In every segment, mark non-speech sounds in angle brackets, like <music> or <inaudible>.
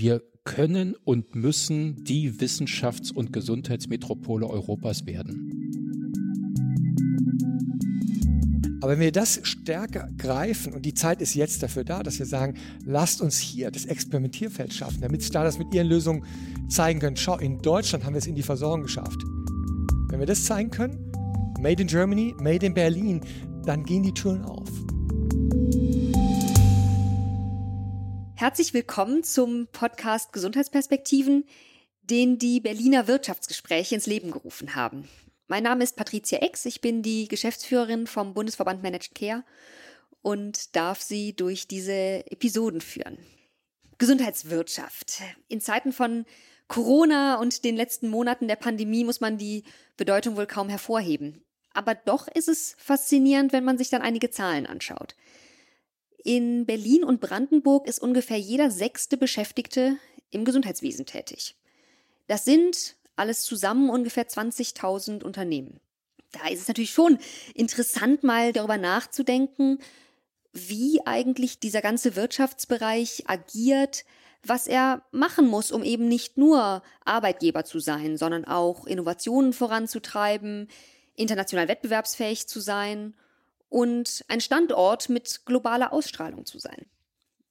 Wir können und müssen die Wissenschafts- und Gesundheitsmetropole Europas werden. Aber wenn wir das stärker greifen, und die Zeit ist jetzt dafür da, dass wir sagen, lasst uns hier das Experimentierfeld schaffen, damit Startups mit ihren Lösungen zeigen können, schau, in Deutschland haben wir es in die Versorgung geschafft. Wenn wir das zeigen können, Made in Germany, Made in Berlin, dann gehen die Türen auf. Herzlich willkommen zum Podcast Gesundheitsperspektiven, den die Berliner Wirtschaftsgespräche ins Leben gerufen haben. Mein Name ist Patricia Ex, ich bin die Geschäftsführerin vom Bundesverband Managed Care und darf Sie durch diese Episoden führen. Gesundheitswirtschaft. In Zeiten von Corona und den letzten Monaten der Pandemie muss man die Bedeutung wohl kaum hervorheben. Aber doch ist es faszinierend, wenn man sich dann einige Zahlen anschaut. In Berlin und Brandenburg ist ungefähr jeder sechste Beschäftigte im Gesundheitswesen tätig. Das sind alles zusammen ungefähr 20.000 Unternehmen. Da ist es natürlich schon interessant, mal darüber nachzudenken, wie eigentlich dieser ganze Wirtschaftsbereich agiert, was er machen muss, um eben nicht nur Arbeitgeber zu sein, sondern auch Innovationen voranzutreiben, international wettbewerbsfähig zu sein und ein Standort mit globaler Ausstrahlung zu sein.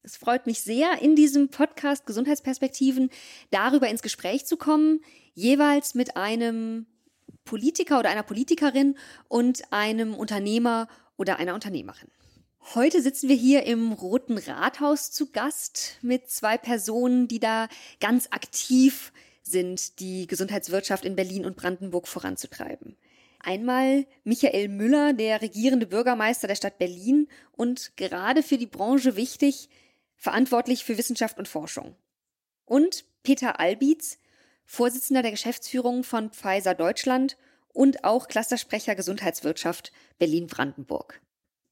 Es freut mich sehr, in diesem Podcast Gesundheitsperspektiven darüber ins Gespräch zu kommen, jeweils mit einem Politiker oder einer Politikerin und einem Unternehmer oder einer Unternehmerin. Heute sitzen wir hier im Roten Rathaus zu Gast mit zwei Personen, die da ganz aktiv sind, die Gesundheitswirtschaft in Berlin und Brandenburg voranzutreiben. Einmal Michael Müller, der regierende Bürgermeister der Stadt Berlin und gerade für die Branche wichtig, verantwortlich für Wissenschaft und Forschung. Und Peter Albitz, Vorsitzender der Geschäftsführung von Pfizer Deutschland und auch Clustersprecher Gesundheitswirtschaft Berlin-Brandenburg.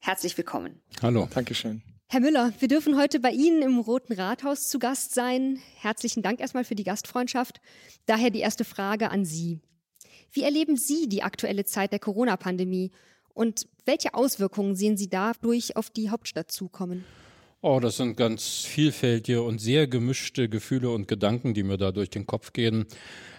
Herzlich willkommen. Hallo. Dankeschön. Herr Müller, wir dürfen heute bei Ihnen im Roten Rathaus zu Gast sein. Herzlichen Dank erstmal für die Gastfreundschaft. Daher die erste Frage an Sie. Wie erleben Sie die aktuelle Zeit der Corona-Pandemie und welche Auswirkungen sehen Sie dadurch auf die Hauptstadt zukommen? Oh, das sind ganz vielfältige und sehr gemischte Gefühle und Gedanken, die mir da durch den Kopf gehen.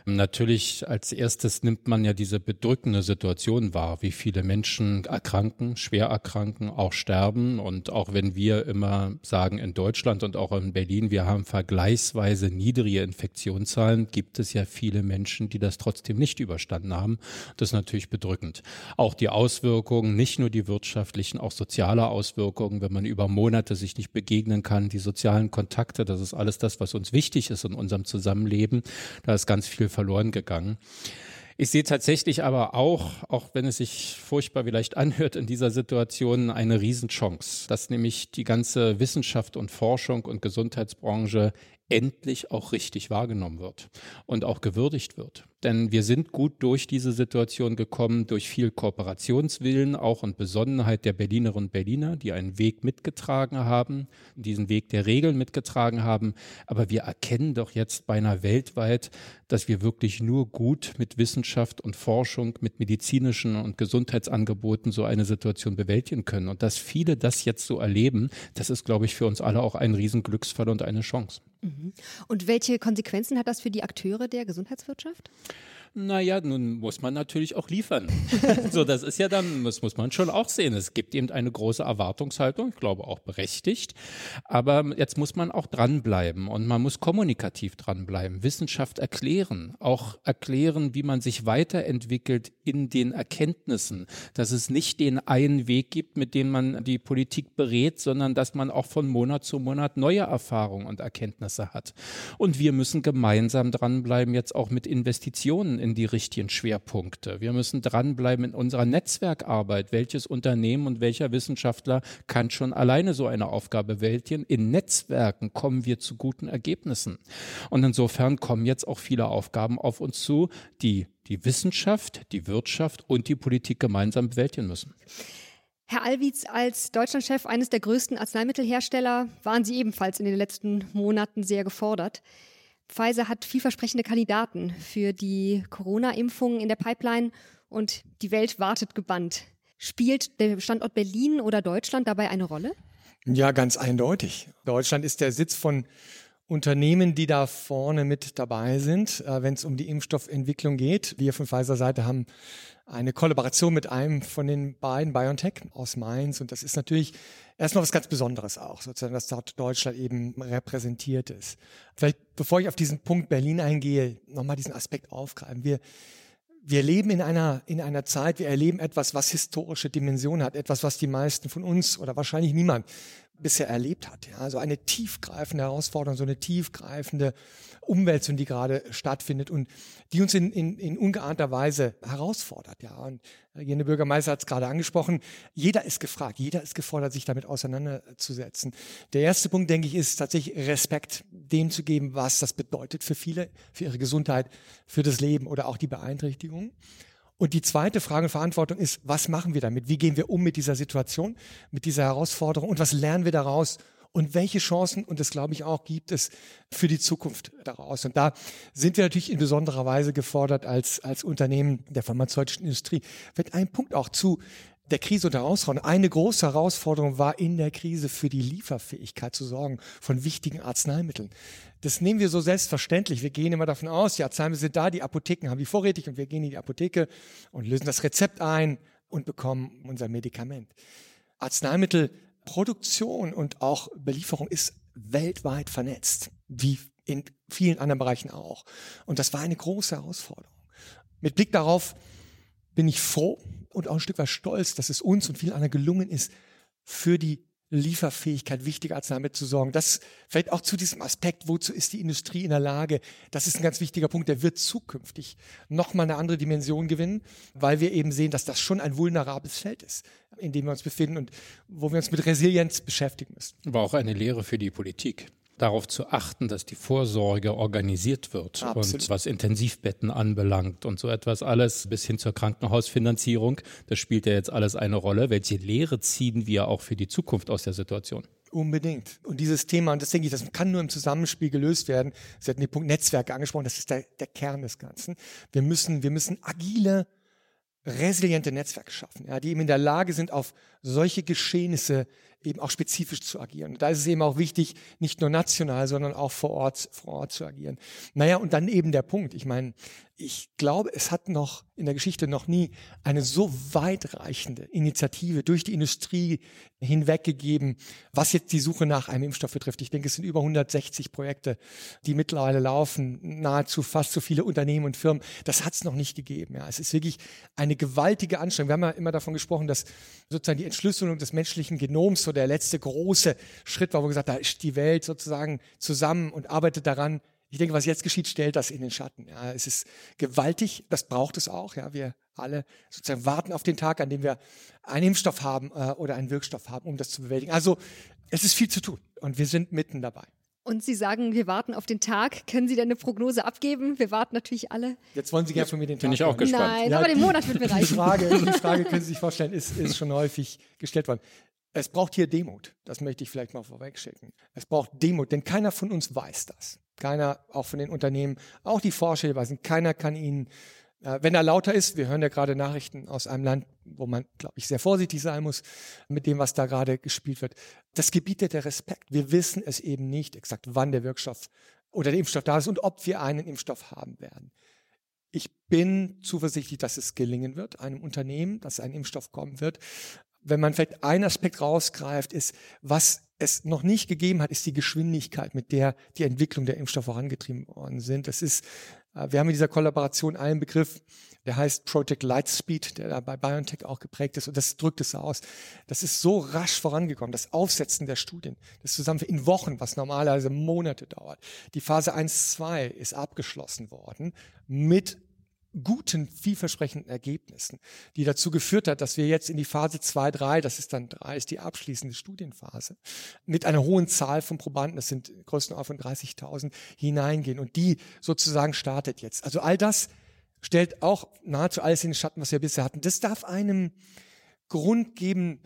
Natürlich als erstes nimmt man ja diese bedrückende Situation wahr, wie viele Menschen erkranken, schwer erkranken, auch sterben. Und auch wenn wir immer sagen, in Deutschland und auch in Berlin, wir haben vergleichsweise niedrige Infektionszahlen, gibt es ja viele Menschen, die das trotzdem nicht überstanden haben. Das ist natürlich bedrückend. Auch die Auswirkungen, nicht nur die wirtschaftlichen, auch soziale Auswirkungen, wenn man über Monate sich nicht begegnen kann, die sozialen Kontakte, das ist alles das, was uns wichtig ist in unserem Zusammenleben. Da ist ganz viel verloren gegangen. Ich sehe tatsächlich aber auch, auch wenn es sich furchtbar vielleicht anhört, in dieser Situation eine Riesenchance, dass nämlich die ganze Wissenschaft und Forschung und Gesundheitsbranche endlich auch richtig wahrgenommen wird und auch gewürdigt wird. Denn wir sind gut durch diese Situation gekommen, durch viel Kooperationswillen auch und Besonnenheit der Berlinerinnen und Berliner, die einen Weg mitgetragen haben, diesen Weg der Regeln mitgetragen haben. Aber wir erkennen doch jetzt beinahe weltweit, dass wir wirklich nur gut mit Wissenschaft und Forschung, mit medizinischen und Gesundheitsangeboten so eine Situation bewältigen können. Und dass viele das jetzt so erleben, das ist, glaube ich, für uns alle auch ein Riesenglücksfall und eine Chance. Mhm. Und welche Konsequenzen hat das für die Akteure der Gesundheitswirtschaft? Naja, nun muss man natürlich auch liefern. <laughs> so, das ist ja dann, das muss man schon auch sehen. Es gibt eben eine große Erwartungshaltung, ich glaube auch berechtigt. Aber jetzt muss man auch dranbleiben und man muss kommunikativ dranbleiben, Wissenschaft erklären, auch erklären, wie man sich weiterentwickelt in den Erkenntnissen, dass es nicht den einen Weg gibt, mit dem man die Politik berät, sondern dass man auch von Monat zu Monat neue Erfahrungen und Erkenntnisse hat. Und wir müssen gemeinsam dranbleiben, jetzt auch mit Investitionen in die richtigen Schwerpunkte. Wir müssen dranbleiben in unserer Netzwerkarbeit. Welches Unternehmen und welcher Wissenschaftler kann schon alleine so eine Aufgabe bewältigen? In Netzwerken kommen wir zu guten Ergebnissen. Und insofern kommen jetzt auch viele Aufgaben auf uns zu, die die Wissenschaft, die Wirtschaft und die Politik gemeinsam bewältigen müssen. Herr Alwitz, als Deutschlandchef eines der größten Arzneimittelhersteller waren Sie ebenfalls in den letzten Monaten sehr gefordert. Pfizer hat vielversprechende Kandidaten für die Corona-Impfung in der Pipeline und die Welt wartet gebannt. Spielt der Standort Berlin oder Deutschland dabei eine Rolle? Ja, ganz eindeutig. Deutschland ist der Sitz von Unternehmen, die da vorne mit dabei sind, äh, wenn es um die Impfstoffentwicklung geht. Wir von Pfizer Seite haben eine Kollaboration mit einem von den beiden BioNTech aus Mainz und das ist natürlich erstmal was ganz Besonderes auch, sozusagen, dass dort Deutschland eben repräsentiert ist. Vielleicht, bevor ich auf diesen Punkt Berlin eingehe, nochmal diesen Aspekt aufgreifen. Wir, wir leben in einer, in einer Zeit, wir erleben etwas, was historische Dimensionen hat, etwas, was die meisten von uns oder wahrscheinlich niemand bisher erlebt hat. Ja, also eine tiefgreifende Herausforderung, so eine tiefgreifende Umwälzung, die gerade stattfindet und die uns in, in, in ungeahnter Weise herausfordert. Ja, und Regierende Bürgermeister hat es gerade angesprochen. Jeder ist gefragt, jeder ist gefordert, sich damit auseinanderzusetzen. Der erste Punkt, denke ich, ist tatsächlich Respekt dem zu geben, was das bedeutet für viele, für ihre Gesundheit, für das Leben oder auch die Beeinträchtigung. Und die zweite Frage und Verantwortung ist, was machen wir damit? Wie gehen wir um mit dieser Situation, mit dieser Herausforderung und was lernen wir daraus? Und welche Chancen, und das glaube ich auch, gibt es für die Zukunft daraus? Und da sind wir natürlich in besonderer Weise gefordert als, als Unternehmen der pharmazeutischen Industrie. Wird ein Punkt auch zu der Krise und Herausforderung. Eine große Herausforderung war in der Krise für die Lieferfähigkeit zu sorgen von wichtigen Arzneimitteln. Das nehmen wir so selbstverständlich. Wir gehen immer davon aus, die Arzneimittel sind da, die Apotheken haben die vorrätig und wir gehen in die Apotheke und lösen das Rezept ein und bekommen unser Medikament. Arzneimittelproduktion und auch Belieferung ist weltweit vernetzt, wie in vielen anderen Bereichen auch. Und das war eine große Herausforderung. Mit Blick darauf bin ich froh, und auch ein Stück weit stolz, dass es uns und vielen anderen gelungen ist, für die Lieferfähigkeit wichtiger Arzneimittel zu sorgen. Das fällt auch zu diesem Aspekt, wozu ist die Industrie in der Lage? Das ist ein ganz wichtiger Punkt, der wird zukünftig nochmal eine andere Dimension gewinnen, weil wir eben sehen, dass das schon ein vulnerables Feld ist, in dem wir uns befinden und wo wir uns mit Resilienz beschäftigen müssen. War auch eine Lehre für die Politik darauf zu achten, dass die Vorsorge organisiert wird Absolut. und was Intensivbetten anbelangt und so etwas alles bis hin zur Krankenhausfinanzierung. Das spielt ja jetzt alles eine Rolle. Welche Lehre ziehen wir auch für die Zukunft aus der Situation? Unbedingt. Und dieses Thema, und das denke ich, das kann nur im Zusammenspiel gelöst werden. Sie hatten den Punkt Netzwerke angesprochen, das ist der, der Kern des Ganzen. Wir müssen, wir müssen agile, resiliente Netzwerke schaffen, ja, die eben in der Lage sind, auf solche Geschehnisse eben auch spezifisch zu agieren. Da ist es eben auch wichtig, nicht nur national, sondern auch vor Ort, vor Ort zu agieren. Naja, und dann eben der Punkt. Ich meine, ich glaube, es hat noch in der Geschichte noch nie eine so weitreichende Initiative durch die Industrie hinweggegeben, was jetzt die Suche nach einem Impfstoff betrifft. Ich denke, es sind über 160 Projekte, die mittlerweile laufen, nahezu fast so viele Unternehmen und Firmen. Das hat es noch nicht gegeben. Ja, es ist wirklich eine gewaltige Anstrengung. Wir haben ja immer davon gesprochen, dass sozusagen die Entschlüsselung des menschlichen Genoms so der letzte große Schritt war, wo gesagt, da ist die Welt sozusagen zusammen und arbeitet daran, ich denke, was jetzt geschieht, stellt das in den Schatten. Ja, es ist gewaltig, das braucht es auch. Ja, wir alle sozusagen warten auf den Tag, an dem wir einen Impfstoff haben äh, oder einen Wirkstoff haben, um das zu bewältigen. Also es ist viel zu tun und wir sind mitten dabei. Und Sie sagen, wir warten auf den Tag. Können Sie denn eine Prognose abgeben? Wir warten natürlich alle. Jetzt wollen Sie gerne von mir den Tag. Bin ich auch gespannt. Nein, ja, aber den Monat wird mir <laughs> reichen. Die Frage, <laughs> die Frage können Sie sich vorstellen, ist, ist schon häufig gestellt worden. Es braucht hier Demut. Das möchte ich vielleicht mal vorwegschicken. Es braucht Demut, denn keiner von uns weiß das. Keiner, auch von den Unternehmen, auch die Forscher, die wissen, keiner kann ihnen, äh, wenn er lauter ist, wir hören ja gerade Nachrichten aus einem Land, wo man, glaube ich, sehr vorsichtig sein muss mit dem, was da gerade gespielt wird. Das gebietet der Respekt. Wir wissen es eben nicht exakt, wann der Wirkstoff oder der Impfstoff da ist und ob wir einen Impfstoff haben werden. Ich bin zuversichtlich, dass es gelingen wird, einem Unternehmen, dass ein Impfstoff kommen wird wenn man vielleicht einen Aspekt rausgreift, ist, was es noch nicht gegeben hat, ist die Geschwindigkeit, mit der die Entwicklung der Impfstoffe vorangetrieben worden sind. Das ist, äh, wir haben in dieser Kollaboration einen Begriff, der heißt Project Lightspeed, der da bei BioNTech auch geprägt ist und das drückt es aus. Das ist so rasch vorangekommen, das Aufsetzen der Studien, das zusammen in Wochen, was normalerweise Monate dauert. Die Phase 1, 2 ist abgeschlossen worden mit guten, vielversprechenden Ergebnissen, die dazu geführt hat, dass wir jetzt in die Phase 2, 3, das ist dann 3, ist die abschließende Studienphase, mit einer hohen Zahl von Probanden, das sind Größenordnung von 30.000, hineingehen. Und die sozusagen startet jetzt. Also all das stellt auch nahezu alles in den Schatten, was wir bisher hatten. Das darf einem Grund geben,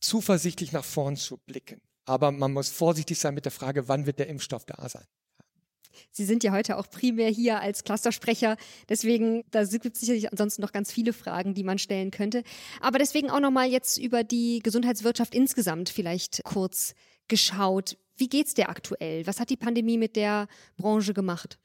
zuversichtlich nach vorn zu blicken. Aber man muss vorsichtig sein mit der Frage, wann wird der Impfstoff da sein. Sie sind ja heute auch primär hier als Clustersprecher. Deswegen, da gibt es sicherlich ansonsten noch ganz viele Fragen, die man stellen könnte. Aber deswegen auch nochmal jetzt über die Gesundheitswirtschaft insgesamt vielleicht kurz geschaut. Wie geht's dir aktuell? Was hat die Pandemie mit der Branche gemacht?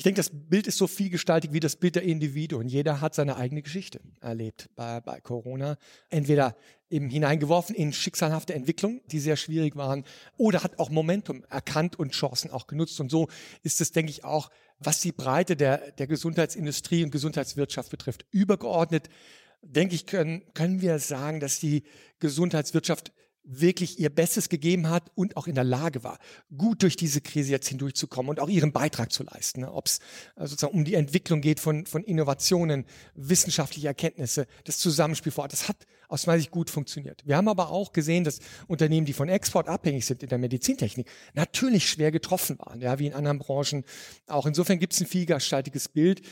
Ich denke, das Bild ist so vielgestaltig wie das Bild der Individuen. Jeder hat seine eigene Geschichte erlebt bei, bei Corona. Entweder eben hineingeworfen in schicksalhafte Entwicklungen, die sehr schwierig waren, oder hat auch Momentum erkannt und Chancen auch genutzt. Und so ist es, denke ich, auch, was die Breite der, der Gesundheitsindustrie und Gesundheitswirtschaft betrifft. Übergeordnet, denke ich, können, können wir sagen, dass die Gesundheitswirtschaft wirklich ihr Bestes gegeben hat und auch in der Lage war, gut durch diese Krise jetzt hindurchzukommen und auch ihren Beitrag zu leisten. Ne? Ob es äh, sozusagen um die Entwicklung geht von, von Innovationen, wissenschaftliche Erkenntnisse, das Zusammenspiel vor Ort, das hat aus meiner Sicht gut funktioniert. Wir haben aber auch gesehen, dass Unternehmen, die von Export abhängig sind in der Medizintechnik, natürlich schwer getroffen waren, ja, wie in anderen Branchen. Auch insofern gibt es ein vielgestaltiges Bild.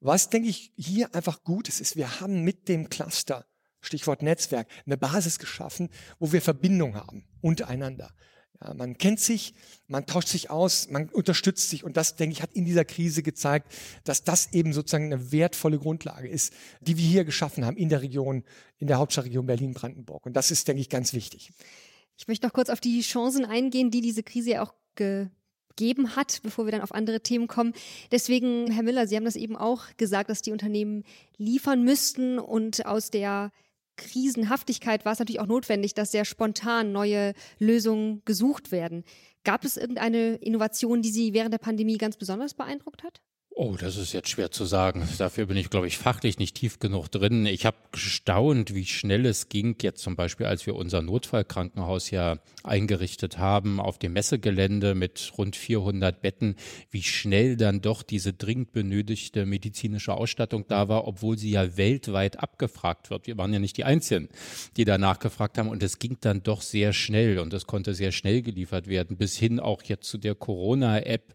Was, denke ich, hier einfach gut ist, ist, wir haben mit dem Cluster Stichwort Netzwerk, eine Basis geschaffen, wo wir Verbindung haben untereinander. Ja, man kennt sich, man tauscht sich aus, man unterstützt sich und das, denke ich, hat in dieser Krise gezeigt, dass das eben sozusagen eine wertvolle Grundlage ist, die wir hier geschaffen haben in der Region, in der Hauptstadtregion Berlin-Brandenburg. Und das ist, denke ich, ganz wichtig. Ich möchte noch kurz auf die Chancen eingehen, die diese Krise ja auch gegeben hat, bevor wir dann auf andere Themen kommen. Deswegen, Herr Müller, Sie haben das eben auch gesagt, dass die Unternehmen liefern müssten und aus der Krisenhaftigkeit war es natürlich auch notwendig, dass sehr spontan neue Lösungen gesucht werden. Gab es irgendeine Innovation, die Sie während der Pandemie ganz besonders beeindruckt hat? Oh, das ist jetzt schwer zu sagen. Dafür bin ich, glaube ich, fachlich nicht tief genug drin. Ich habe gestaunt, wie schnell es ging, jetzt zum Beispiel, als wir unser Notfallkrankenhaus ja eingerichtet haben auf dem Messegelände mit rund 400 Betten, wie schnell dann doch diese dringend benötigte medizinische Ausstattung da war, obwohl sie ja weltweit abgefragt wird. Wir waren ja nicht die Einzigen, die da nachgefragt haben und es ging dann doch sehr schnell und es konnte sehr schnell geliefert werden, bis hin auch jetzt zu der Corona-App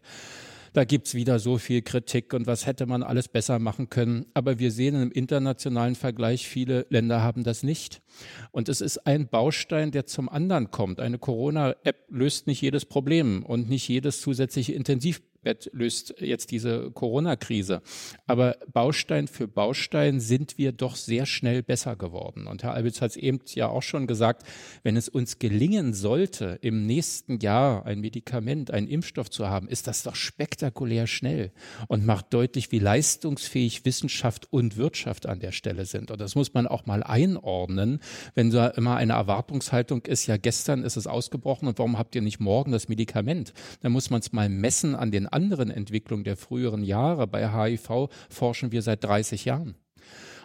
da gibt's wieder so viel Kritik und was hätte man alles besser machen können. Aber wir sehen im internationalen Vergleich, viele Länder haben das nicht. Und es ist ein Baustein, der zum anderen kommt. Eine Corona-App löst nicht jedes Problem und nicht jedes zusätzliche Intensiv Bett löst jetzt diese Corona-Krise. Aber Baustein für Baustein sind wir doch sehr schnell besser geworden. Und Herr Albitz hat es eben ja auch schon gesagt, wenn es uns gelingen sollte, im nächsten Jahr ein Medikament, einen Impfstoff zu haben, ist das doch spektakulär schnell und macht deutlich, wie leistungsfähig Wissenschaft und Wirtschaft an der Stelle sind. Und das muss man auch mal einordnen, wenn da immer eine Erwartungshaltung ist, ja, gestern ist es ausgebrochen und warum habt ihr nicht morgen das Medikament? Dann muss man es mal messen an den anderen Entwicklungen der früheren Jahre. Bei HIV forschen wir seit 30 Jahren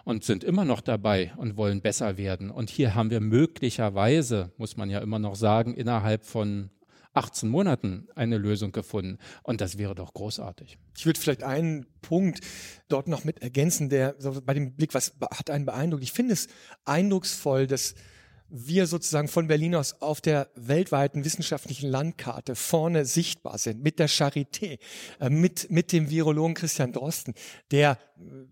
und sind immer noch dabei und wollen besser werden. Und hier haben wir möglicherweise, muss man ja immer noch sagen, innerhalb von 18 Monaten eine Lösung gefunden. Und das wäre doch großartig. Ich würde vielleicht einen Punkt dort noch mit ergänzen, der so bei dem Blick, was hat einen beeindruckt. Ich finde es eindrucksvoll, dass wir sozusagen von Berlin aus auf der weltweiten wissenschaftlichen Landkarte vorne sichtbar sind, mit der Charité, äh, mit, mit dem Virologen Christian Drosten, der,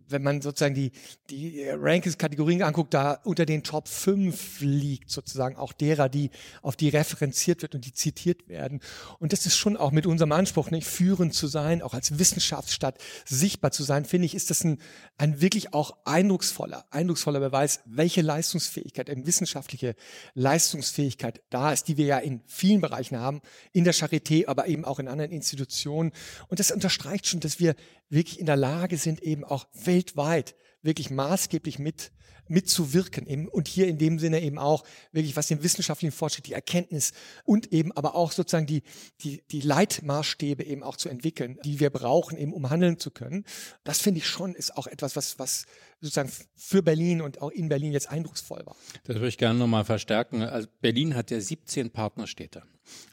wenn man sozusagen die, die Rankings-Kategorien anguckt, da unter den Top 5 liegt, sozusagen auch derer, die, auf die referenziert wird und die zitiert werden. Und das ist schon auch mit unserem Anspruch, nicht führend zu sein, auch als Wissenschaftsstadt sichtbar zu sein, finde ich, ist das ein, ein wirklich auch eindrucksvoller, eindrucksvoller Beweis, welche Leistungsfähigkeit, eben wissenschaftliche welche Leistungsfähigkeit da ist, die wir ja in vielen Bereichen haben, in der Charité, aber eben auch in anderen Institutionen. Und das unterstreicht schon, dass wir wirklich in der Lage sind, eben auch weltweit wirklich maßgeblich mit mitzuwirken eben, und hier in dem Sinne eben auch wirklich was den wissenschaftlichen Fortschritt, die Erkenntnis und eben aber auch sozusagen die, die, die Leitmaßstäbe eben auch zu entwickeln, die wir brauchen eben, um handeln zu können. Das finde ich schon ist auch etwas, was, was sozusagen für Berlin und auch in Berlin jetzt eindrucksvoll war. Das würde ich gerne nochmal verstärken. Also Berlin hat ja 17 Partnerstädte.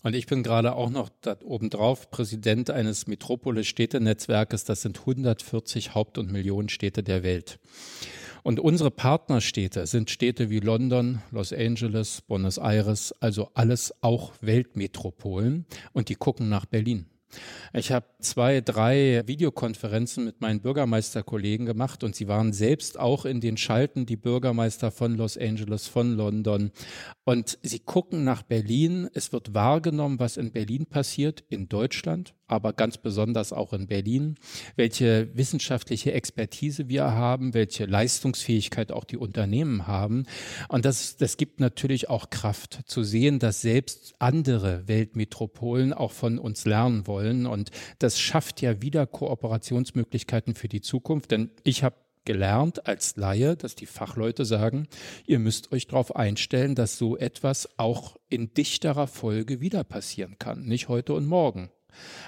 Und ich bin gerade auch noch da obendrauf Präsident eines Metropolis-Städtenetzwerkes. Das sind 140 Haupt- und Millionenstädte der Welt. Und unsere Partnerstädte sind Städte wie London, Los Angeles, Buenos Aires, also alles auch Weltmetropolen. Und die gucken nach Berlin. Ich habe zwei, drei Videokonferenzen mit meinen Bürgermeisterkollegen gemacht und sie waren selbst auch in den Schalten, die Bürgermeister von Los Angeles, von London. Und sie gucken nach Berlin. Es wird wahrgenommen, was in Berlin passiert, in Deutschland, aber ganz besonders auch in Berlin, welche wissenschaftliche Expertise wir haben, welche Leistungsfähigkeit auch die Unternehmen haben. Und das, das gibt natürlich auch Kraft zu sehen, dass selbst andere Weltmetropolen auch von uns lernen wollen. Und das schafft ja wieder Kooperationsmöglichkeiten für die Zukunft. Denn ich habe gelernt als Laie, dass die Fachleute sagen, ihr müsst euch darauf einstellen, dass so etwas auch in dichterer Folge wieder passieren kann. Nicht heute und morgen,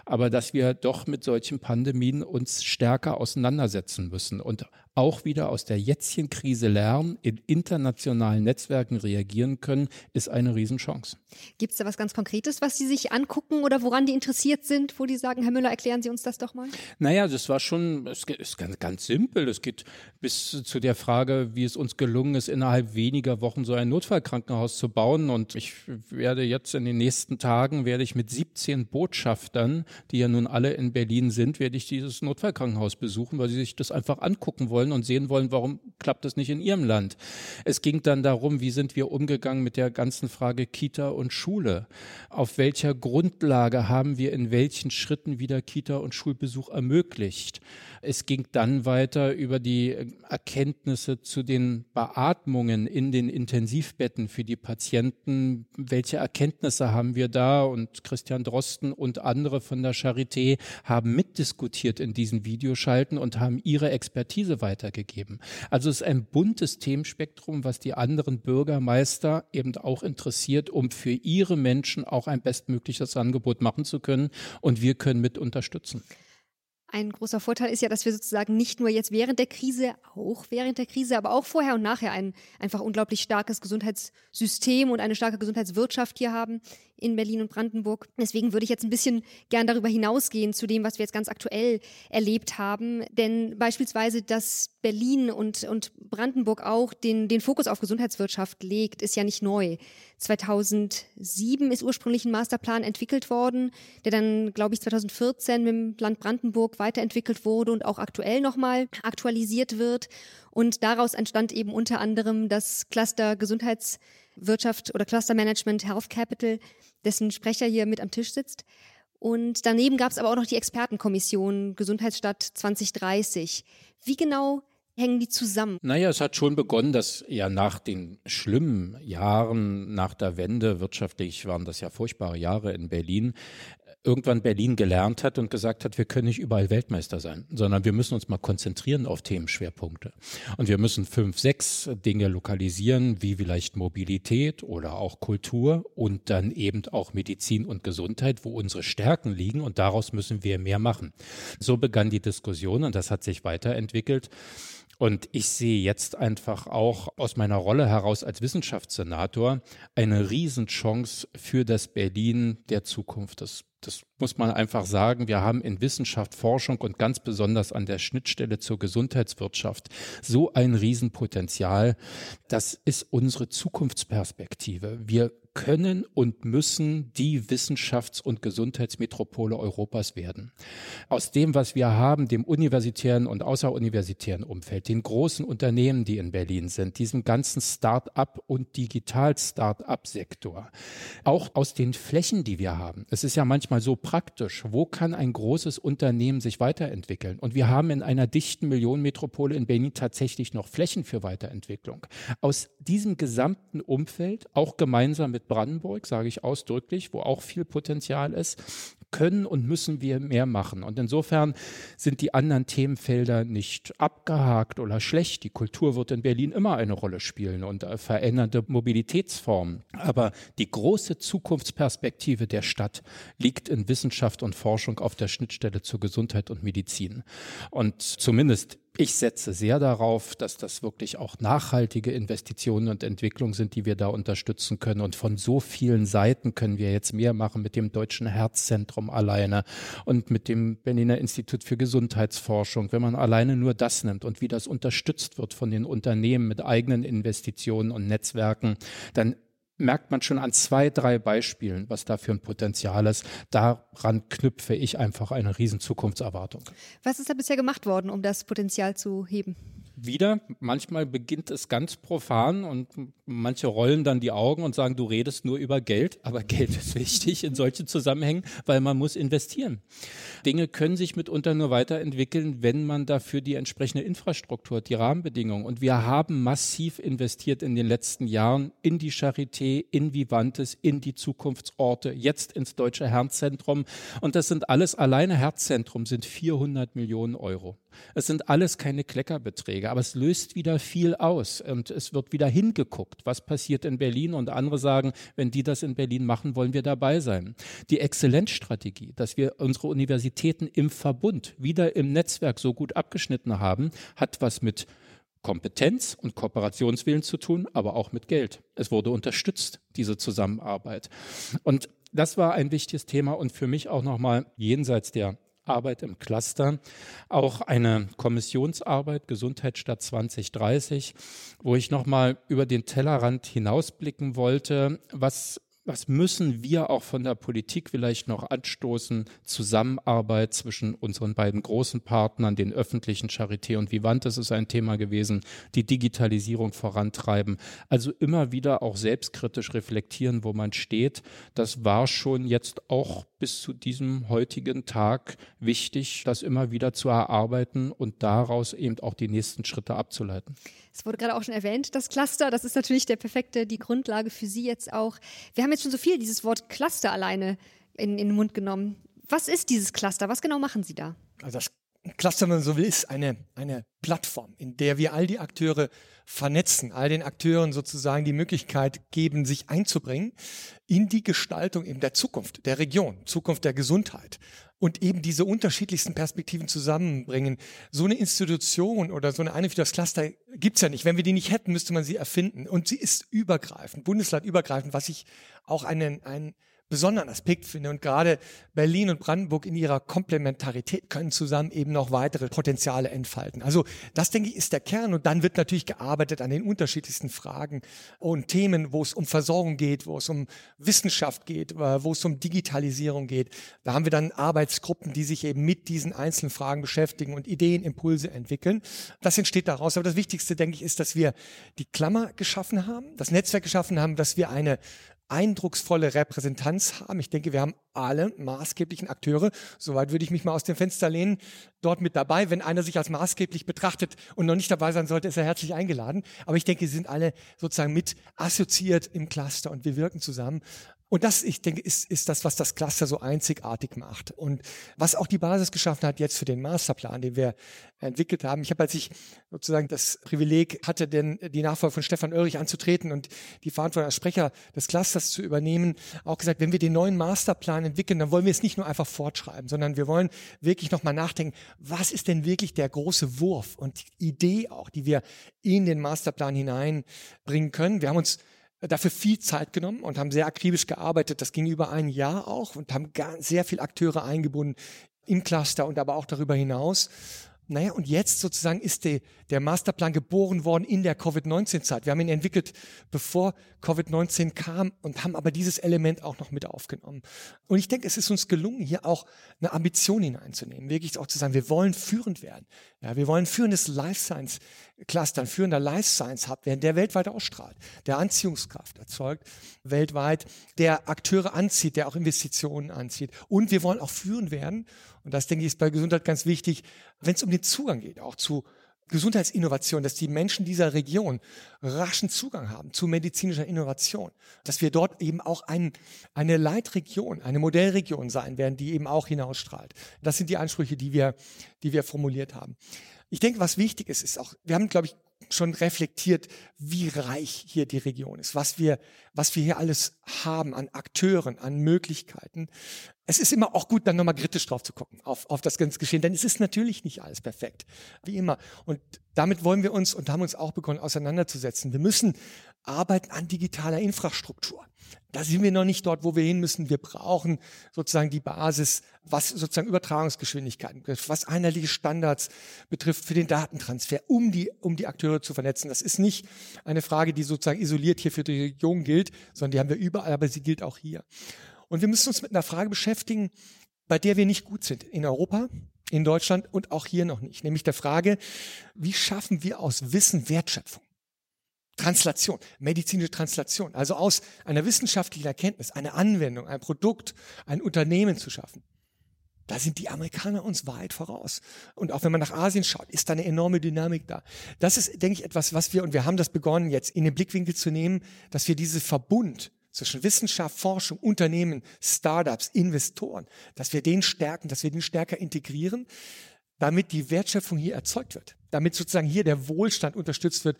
aber dass wir doch mit solchen Pandemien uns stärker auseinandersetzen müssen. Und auch wieder aus der jetzigen Krise lernen, in internationalen Netzwerken reagieren können, ist eine Riesenchance. Gibt es da was ganz Konkretes, was Sie sich angucken oder woran die interessiert sind, wo die sagen, Herr Müller, erklären Sie uns das doch mal? Naja, das war schon, es ist ganz, ganz simpel. Es geht bis zu der Frage, wie es uns gelungen ist, innerhalb weniger Wochen so ein Notfallkrankenhaus zu bauen. Und ich werde jetzt in den nächsten Tagen, werde ich mit 17 Botschaftern, die ja nun alle in Berlin sind, werde ich dieses Notfallkrankenhaus besuchen, weil sie sich das einfach angucken wollen wollen und sehen wollen, warum klappt das nicht in ihrem Land. Es ging dann darum, wie sind wir umgegangen mit der ganzen Frage Kita und Schule. Auf welcher Grundlage haben wir in welchen Schritten wieder Kita und Schulbesuch ermöglicht? Es ging dann weiter über die Erkenntnisse zu den Beatmungen in den Intensivbetten für die Patienten. Welche Erkenntnisse haben wir da? Und Christian Drosten und andere von der Charité haben mitdiskutiert in diesen Videoschalten und haben ihre Expertise weiter weitergegeben. Also es ist ein buntes Themenspektrum, was die anderen Bürgermeister eben auch interessiert, um für ihre Menschen auch ein bestmögliches Angebot machen zu können. Und wir können mit unterstützen. Ein großer Vorteil ist ja, dass wir sozusagen nicht nur jetzt während der Krise, auch während der Krise, aber auch vorher und nachher ein einfach unglaublich starkes Gesundheitssystem und eine starke Gesundheitswirtschaft hier haben in Berlin und Brandenburg. Deswegen würde ich jetzt ein bisschen gern darüber hinausgehen zu dem, was wir jetzt ganz aktuell erlebt haben. Denn beispielsweise, dass Berlin und, und Brandenburg auch den, den Fokus auf Gesundheitswirtschaft legt, ist ja nicht neu. 2007 ist ursprünglich ein Masterplan entwickelt worden, der dann, glaube ich, 2014 mit dem Land Brandenburg weiterentwickelt wurde und auch aktuell nochmal aktualisiert wird. Und daraus entstand eben unter anderem das Cluster Gesundheitswirtschaft oder Cluster Management Health Capital, dessen Sprecher hier mit am Tisch sitzt. Und daneben gab es aber auch noch die Expertenkommission Gesundheitsstadt 2030. Wie genau hängen die zusammen? Naja, es hat schon begonnen, dass ja nach den schlimmen Jahren nach der Wende, wirtschaftlich waren das ja furchtbare Jahre in Berlin, irgendwann Berlin gelernt hat und gesagt hat, wir können nicht überall Weltmeister sein, sondern wir müssen uns mal konzentrieren auf Themenschwerpunkte. Und wir müssen fünf, sechs Dinge lokalisieren, wie vielleicht Mobilität oder auch Kultur und dann eben auch Medizin und Gesundheit, wo unsere Stärken liegen und daraus müssen wir mehr machen. So begann die Diskussion und das hat sich weiterentwickelt. Und ich sehe jetzt einfach auch aus meiner Rolle heraus als Wissenschaftssenator eine Riesenchance für das Berlin der Zukunft. Das, das muss man einfach sagen. Wir haben in Wissenschaft, Forschung und ganz besonders an der Schnittstelle zur Gesundheitswirtschaft so ein Riesenpotenzial. Das ist unsere Zukunftsperspektive. Wir können und müssen die Wissenschafts- und Gesundheitsmetropole Europas werden. Aus dem, was wir haben, dem universitären und außeruniversitären Umfeld, den großen Unternehmen, die in Berlin sind, diesem ganzen Start-up und Digital-Start-up-Sektor, auch aus den Flächen, die wir haben. Es ist ja manchmal so praktisch, wo kann ein großes Unternehmen sich weiterentwickeln? Und wir haben in einer dichten Millionenmetropole in Berlin tatsächlich noch Flächen für Weiterentwicklung. Aus diesem gesamten Umfeld, auch gemeinsam mit Brandenburg, sage ich ausdrücklich, wo auch viel Potenzial ist, können und müssen wir mehr machen. Und insofern sind die anderen Themenfelder nicht abgehakt oder schlecht. Die Kultur wird in Berlin immer eine Rolle spielen und äh, veränderte Mobilitätsformen. Aber die große Zukunftsperspektive der Stadt liegt in Wissenschaft und Forschung auf der Schnittstelle zur Gesundheit und Medizin. Und zumindest ich setze sehr darauf, dass das wirklich auch nachhaltige Investitionen und Entwicklungen sind, die wir da unterstützen können. Und von so vielen Seiten können wir jetzt mehr machen mit dem Deutschen Herzzentrum alleine und mit dem Berliner Institut für Gesundheitsforschung. Wenn man alleine nur das nimmt und wie das unterstützt wird von den Unternehmen mit eigenen Investitionen und Netzwerken, dann merkt man schon an zwei, drei Beispielen, was da für ein Potenzial ist. Daran knüpfe ich einfach eine riesen Zukunftserwartung. Was ist da bisher gemacht worden, um das Potenzial zu heben? Wieder, manchmal beginnt es ganz profan und manche rollen dann die Augen und sagen, du redest nur über Geld, aber <laughs> Geld ist wichtig in solchen Zusammenhängen, weil man muss investieren. Dinge können sich mitunter nur weiterentwickeln, wenn man dafür die entsprechende Infrastruktur, die Rahmenbedingungen und wir haben massiv investiert in den letzten Jahren in die Charité, in Vivantes, in die Zukunftsorte, jetzt ins Deutsche Herzzentrum und das sind alles alleine Herzzentrum sind 400 Millionen Euro. Es sind alles keine Kleckerbeträge, aber es löst wieder viel aus und es wird wieder hingeguckt, was passiert in Berlin und andere sagen, wenn die das in Berlin machen, wollen wir dabei sein. Die Exzellenzstrategie, dass wir unsere Universitäten im Verbund wieder im Netzwerk so gut abgeschnitten haben, hat was mit Kompetenz und Kooperationswillen zu tun, aber auch mit Geld. Es wurde unterstützt, diese Zusammenarbeit. Und das war ein wichtiges Thema und für mich auch nochmal jenseits der Arbeit im Cluster, auch eine Kommissionsarbeit Gesundheitsstadt 2030, wo ich nochmal über den Tellerrand hinausblicken wollte, was was müssen wir auch von der Politik vielleicht noch anstoßen? Zusammenarbeit zwischen unseren beiden großen Partnern, den öffentlichen Charité und Vivantes ist ein Thema gewesen, die Digitalisierung vorantreiben. Also immer wieder auch selbstkritisch reflektieren, wo man steht. Das war schon jetzt auch bis zu diesem heutigen Tag wichtig, das immer wieder zu erarbeiten und daraus eben auch die nächsten Schritte abzuleiten. Es wurde gerade auch schon erwähnt, das Cluster, das ist natürlich der perfekte, die Grundlage für Sie jetzt auch. Wir haben jetzt schon so viel dieses Wort Cluster alleine in, in den Mund genommen. Was ist dieses Cluster? Was genau machen Sie da? Also das Cluster, wenn man so will, ist eine, eine Plattform, in der wir all die Akteure vernetzen, all den Akteuren sozusagen die Möglichkeit geben, sich einzubringen in die Gestaltung eben der Zukunft der Region, Zukunft der Gesundheit und eben diese unterschiedlichsten Perspektiven zusammenbringen. So eine Institution oder so eine Einheit wie das Cluster gibt's ja nicht. Wenn wir die nicht hätten, müsste man sie erfinden. Und sie ist übergreifend, bundeslandübergreifend, was ich auch einen, einen besonderen Aspekt finde. Und gerade Berlin und Brandenburg in ihrer Komplementarität können zusammen eben noch weitere Potenziale entfalten. Also das, denke ich, ist der Kern. Und dann wird natürlich gearbeitet an den unterschiedlichsten Fragen und Themen, wo es um Versorgung geht, wo es um Wissenschaft geht, äh, wo es um Digitalisierung geht. Da haben wir dann Arbeitsgruppen, die sich eben mit diesen einzelnen Fragen beschäftigen und Ideen, Impulse entwickeln. Das entsteht daraus. Aber das Wichtigste, denke ich, ist, dass wir die Klammer geschaffen haben, das Netzwerk geschaffen haben, dass wir eine eindrucksvolle Repräsentanz haben. Ich denke, wir haben alle maßgeblichen Akteure, soweit würde ich mich mal aus dem Fenster lehnen, dort mit dabei. Wenn einer sich als maßgeblich betrachtet und noch nicht dabei sein sollte, ist er herzlich eingeladen. Aber ich denke, sie sind alle sozusagen mit assoziiert im Cluster und wir wirken zusammen. Und das, ich denke, ist, ist das, was das Cluster so einzigartig macht. Und was auch die Basis geschaffen hat jetzt für den Masterplan, den wir entwickelt haben. Ich habe, als ich sozusagen das Privileg hatte, denn die Nachfolge von Stefan Oerich anzutreten und die Verantwortung als Sprecher des Clusters zu übernehmen, auch gesagt, wenn wir den neuen Masterplan entwickeln, dann wollen wir es nicht nur einfach fortschreiben, sondern wir wollen wirklich nochmal nachdenken, was ist denn wirklich der große Wurf und Idee auch, die wir in den Masterplan hineinbringen können. Wir haben uns dafür viel Zeit genommen und haben sehr akribisch gearbeitet. Das ging über ein Jahr auch und haben sehr viel Akteure eingebunden im Cluster und aber auch darüber hinaus. Naja, und jetzt sozusagen ist die, der Masterplan geboren worden in der Covid-19-Zeit. Wir haben ihn entwickelt, bevor Covid-19 kam und haben aber dieses Element auch noch mit aufgenommen. Und ich denke, es ist uns gelungen, hier auch eine Ambition hineinzunehmen, wirklich auch zu sagen, wir wollen führend werden. Ja, wir wollen führendes Life Science Cluster, ein führender Life Science Hub werden, der weltweit ausstrahlt, der Anziehungskraft erzeugt weltweit, der Akteure anzieht, der auch Investitionen anzieht. Und wir wollen auch führend werden und das denke ich ist bei Gesundheit ganz wichtig, wenn es um den Zugang geht, auch zu Gesundheitsinnovation, dass die Menschen dieser Region raschen Zugang haben zu medizinischer Innovation, dass wir dort eben auch ein, eine Leitregion, eine Modellregion sein werden, die eben auch hinausstrahlt. Das sind die Ansprüche, die wir, die wir formuliert haben. Ich denke, was wichtig ist, ist auch, wir haben, glaube ich, schon reflektiert, wie reich hier die Region ist, was wir, was wir hier alles haben an Akteuren, an Möglichkeiten. Es ist immer auch gut, dann nochmal kritisch drauf zu gucken, auf, auf das ganze Geschehen, denn es ist natürlich nicht alles perfekt, wie immer. Und damit wollen wir uns und haben uns auch begonnen auseinanderzusetzen. Wir müssen arbeiten an digitaler Infrastruktur. Da sind wir noch nicht dort, wo wir hin müssen. Wir brauchen sozusagen die Basis, was sozusagen Übertragungsgeschwindigkeiten betrifft, was einheitliche Standards betrifft für den Datentransfer, um die, um die Akteure zu vernetzen. Das ist nicht eine Frage, die sozusagen isoliert hier für die Region gilt, sondern die haben wir überall, aber sie gilt auch hier. Und wir müssen uns mit einer Frage beschäftigen, bei der wir nicht gut sind in Europa in Deutschland und auch hier noch nicht. Nämlich der Frage, wie schaffen wir aus Wissen Wertschöpfung? Translation, medizinische Translation, also aus einer wissenschaftlichen Erkenntnis eine Anwendung, ein Produkt, ein Unternehmen zu schaffen. Da sind die Amerikaner uns weit voraus. Und auch wenn man nach Asien schaut, ist da eine enorme Dynamik da. Das ist, denke ich, etwas, was wir, und wir haben das begonnen, jetzt in den Blickwinkel zu nehmen, dass wir diese Verbund zwischen Wissenschaft, Forschung, Unternehmen, Startups, Investoren, dass wir den stärken, dass wir den stärker integrieren, damit die Wertschöpfung hier erzeugt wird, damit sozusagen hier der Wohlstand unterstützt wird.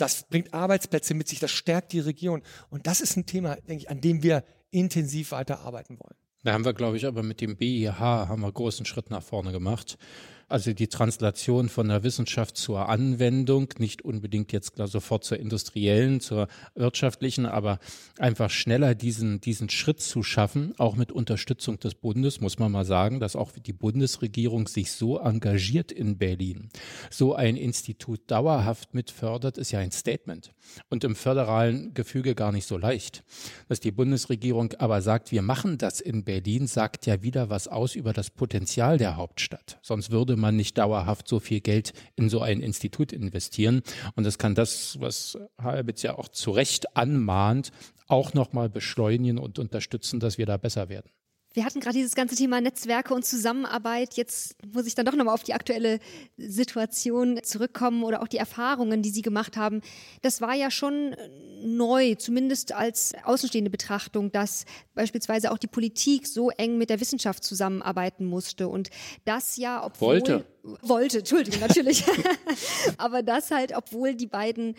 Das bringt Arbeitsplätze mit sich, das stärkt die Region. Und das ist ein Thema, denke ich, an dem wir intensiv weiterarbeiten wollen. Da haben wir, glaube ich, aber mit dem BIH haben wir großen Schritt nach vorne gemacht. Also die Translation von der Wissenschaft zur Anwendung, nicht unbedingt jetzt sofort zur industriellen, zur wirtschaftlichen, aber einfach schneller diesen, diesen Schritt zu schaffen, auch mit Unterstützung des Bundes, muss man mal sagen, dass auch die Bundesregierung sich so engagiert in Berlin, so ein Institut dauerhaft mitfördert, ist ja ein Statement. Und im föderalen Gefüge gar nicht so leicht. Dass die Bundesregierung aber sagt, wir machen das in Berlin, sagt ja wieder was aus über das Potenzial der Hauptstadt. Sonst würde man nicht dauerhaft so viel Geld in so ein Institut investieren. Und das kann das, was Halbitz ja auch zu Recht anmahnt, auch nochmal beschleunigen und unterstützen, dass wir da besser werden. Wir hatten gerade dieses ganze Thema Netzwerke und Zusammenarbeit. Jetzt muss ich dann doch nochmal auf die aktuelle Situation zurückkommen oder auch die Erfahrungen, die Sie gemacht haben. Das war ja schon neu, zumindest als außenstehende Betrachtung, dass beispielsweise auch die Politik so eng mit der Wissenschaft zusammenarbeiten musste und das ja, obwohl wollte wollte, Entschuldigung, natürlich. <laughs> Aber das halt, obwohl die beiden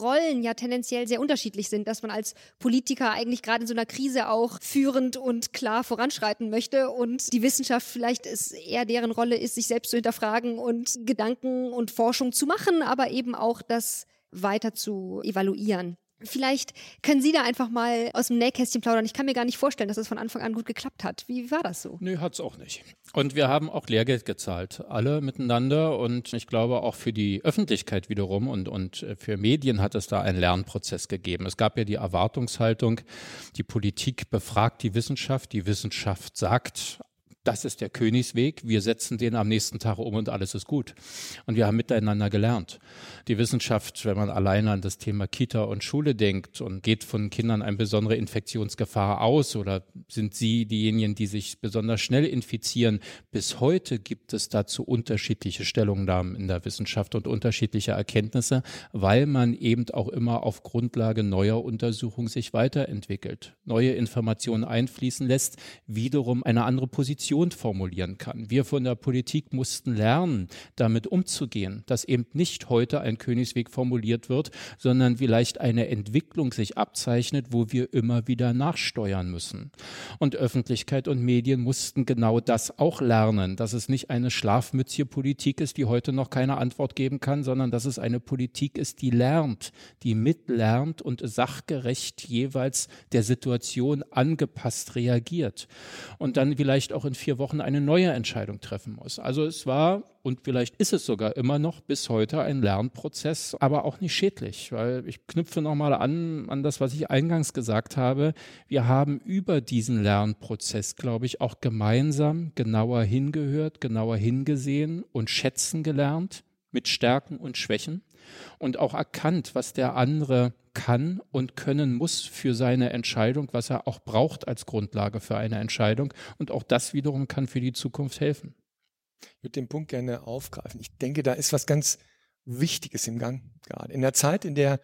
Rollen ja tendenziell sehr unterschiedlich sind, dass man als Politiker eigentlich gerade in so einer Krise auch führend und klar voranschreiten möchte und die Wissenschaft vielleicht ist eher deren Rolle ist, sich selbst zu hinterfragen und Gedanken und Forschung zu machen, aber eben auch das weiter zu evaluieren. Vielleicht können Sie da einfach mal aus dem Nähkästchen plaudern. Ich kann mir gar nicht vorstellen, dass es von Anfang an gut geklappt hat. Wie war das so? Nö, hat's auch nicht. Und wir haben auch Lehrgeld gezahlt, alle miteinander. Und ich glaube auch für die Öffentlichkeit wiederum und, und für Medien hat es da einen Lernprozess gegeben. Es gab ja die Erwartungshaltung, die Politik befragt die Wissenschaft, die Wissenschaft sagt, das ist der Königsweg, wir setzen den am nächsten Tag um und alles ist gut. Und wir haben miteinander gelernt. Die Wissenschaft, wenn man alleine an das Thema Kita und Schule denkt und geht von Kindern eine besondere Infektionsgefahr aus oder sind sie diejenigen, die sich besonders schnell infizieren, bis heute gibt es dazu unterschiedliche Stellungnahmen in der Wissenschaft und unterschiedliche Erkenntnisse, weil man eben auch immer auf Grundlage neuer Untersuchungen sich weiterentwickelt, neue Informationen einfließen lässt, wiederum eine andere Position Vision formulieren kann. Wir von der Politik mussten lernen, damit umzugehen, dass eben nicht heute ein Königsweg formuliert wird, sondern vielleicht eine Entwicklung sich abzeichnet, wo wir immer wieder nachsteuern müssen. Und Öffentlichkeit und Medien mussten genau das auch lernen, dass es nicht eine Schlafmützchen-Politik ist, die heute noch keine Antwort geben kann, sondern dass es eine Politik ist, die lernt, die mitlernt und sachgerecht jeweils der Situation angepasst reagiert. Und dann vielleicht auch in vier Wochen eine neue Entscheidung treffen muss. Also es war und vielleicht ist es sogar immer noch bis heute ein Lernprozess, aber auch nicht schädlich, weil ich knüpfe nochmal an, an das, was ich eingangs gesagt habe. Wir haben über diesen Lernprozess, glaube ich, auch gemeinsam genauer hingehört, genauer hingesehen und schätzen gelernt mit Stärken und Schwächen und auch erkannt, was der andere kann und können muss für seine Entscheidung, was er auch braucht als Grundlage für eine Entscheidung. Und auch das wiederum kann für die Zukunft helfen. Ich würde den Punkt gerne aufgreifen. Ich denke, da ist was ganz Wichtiges im Gang gerade. In der Zeit, in der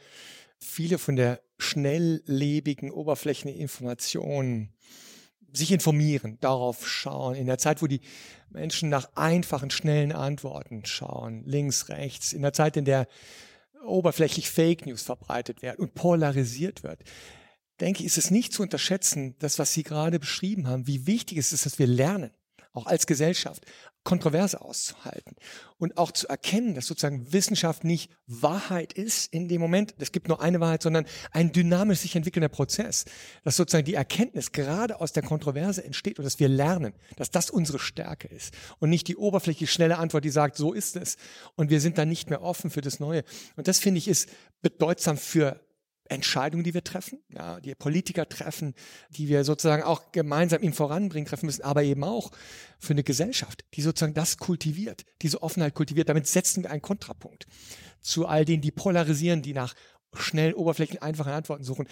viele von der schnelllebigen Oberflächeninformation sich informieren, darauf schauen, in der Zeit, wo die Menschen nach einfachen, schnellen Antworten schauen, links, rechts, in der Zeit, in der oberflächlich Fake News verbreitet werden und polarisiert wird, denke ich, ist es nicht zu unterschätzen, das, was Sie gerade beschrieben haben, wie wichtig es ist, dass wir lernen, auch als Gesellschaft, Kontroverse auszuhalten und auch zu erkennen, dass sozusagen Wissenschaft nicht Wahrheit ist in dem Moment, es gibt nur eine Wahrheit, sondern ein dynamisch sich entwickelnder Prozess, dass sozusagen die Erkenntnis gerade aus der Kontroverse entsteht und dass wir lernen, dass das unsere Stärke ist und nicht die oberflächliche schnelle Antwort, die sagt, so ist es und wir sind dann nicht mehr offen für das Neue. Und das finde ich ist bedeutsam für Entscheidungen, die wir treffen, ja, die Politiker treffen, die wir sozusagen auch gemeinsam ihm voranbringen, treffen müssen, aber eben auch für eine Gesellschaft, die sozusagen das kultiviert, diese Offenheit kultiviert. Damit setzen wir einen Kontrapunkt zu all denen, die polarisieren, die nach schnellen, oberflächlichen, einfachen Antworten suchen.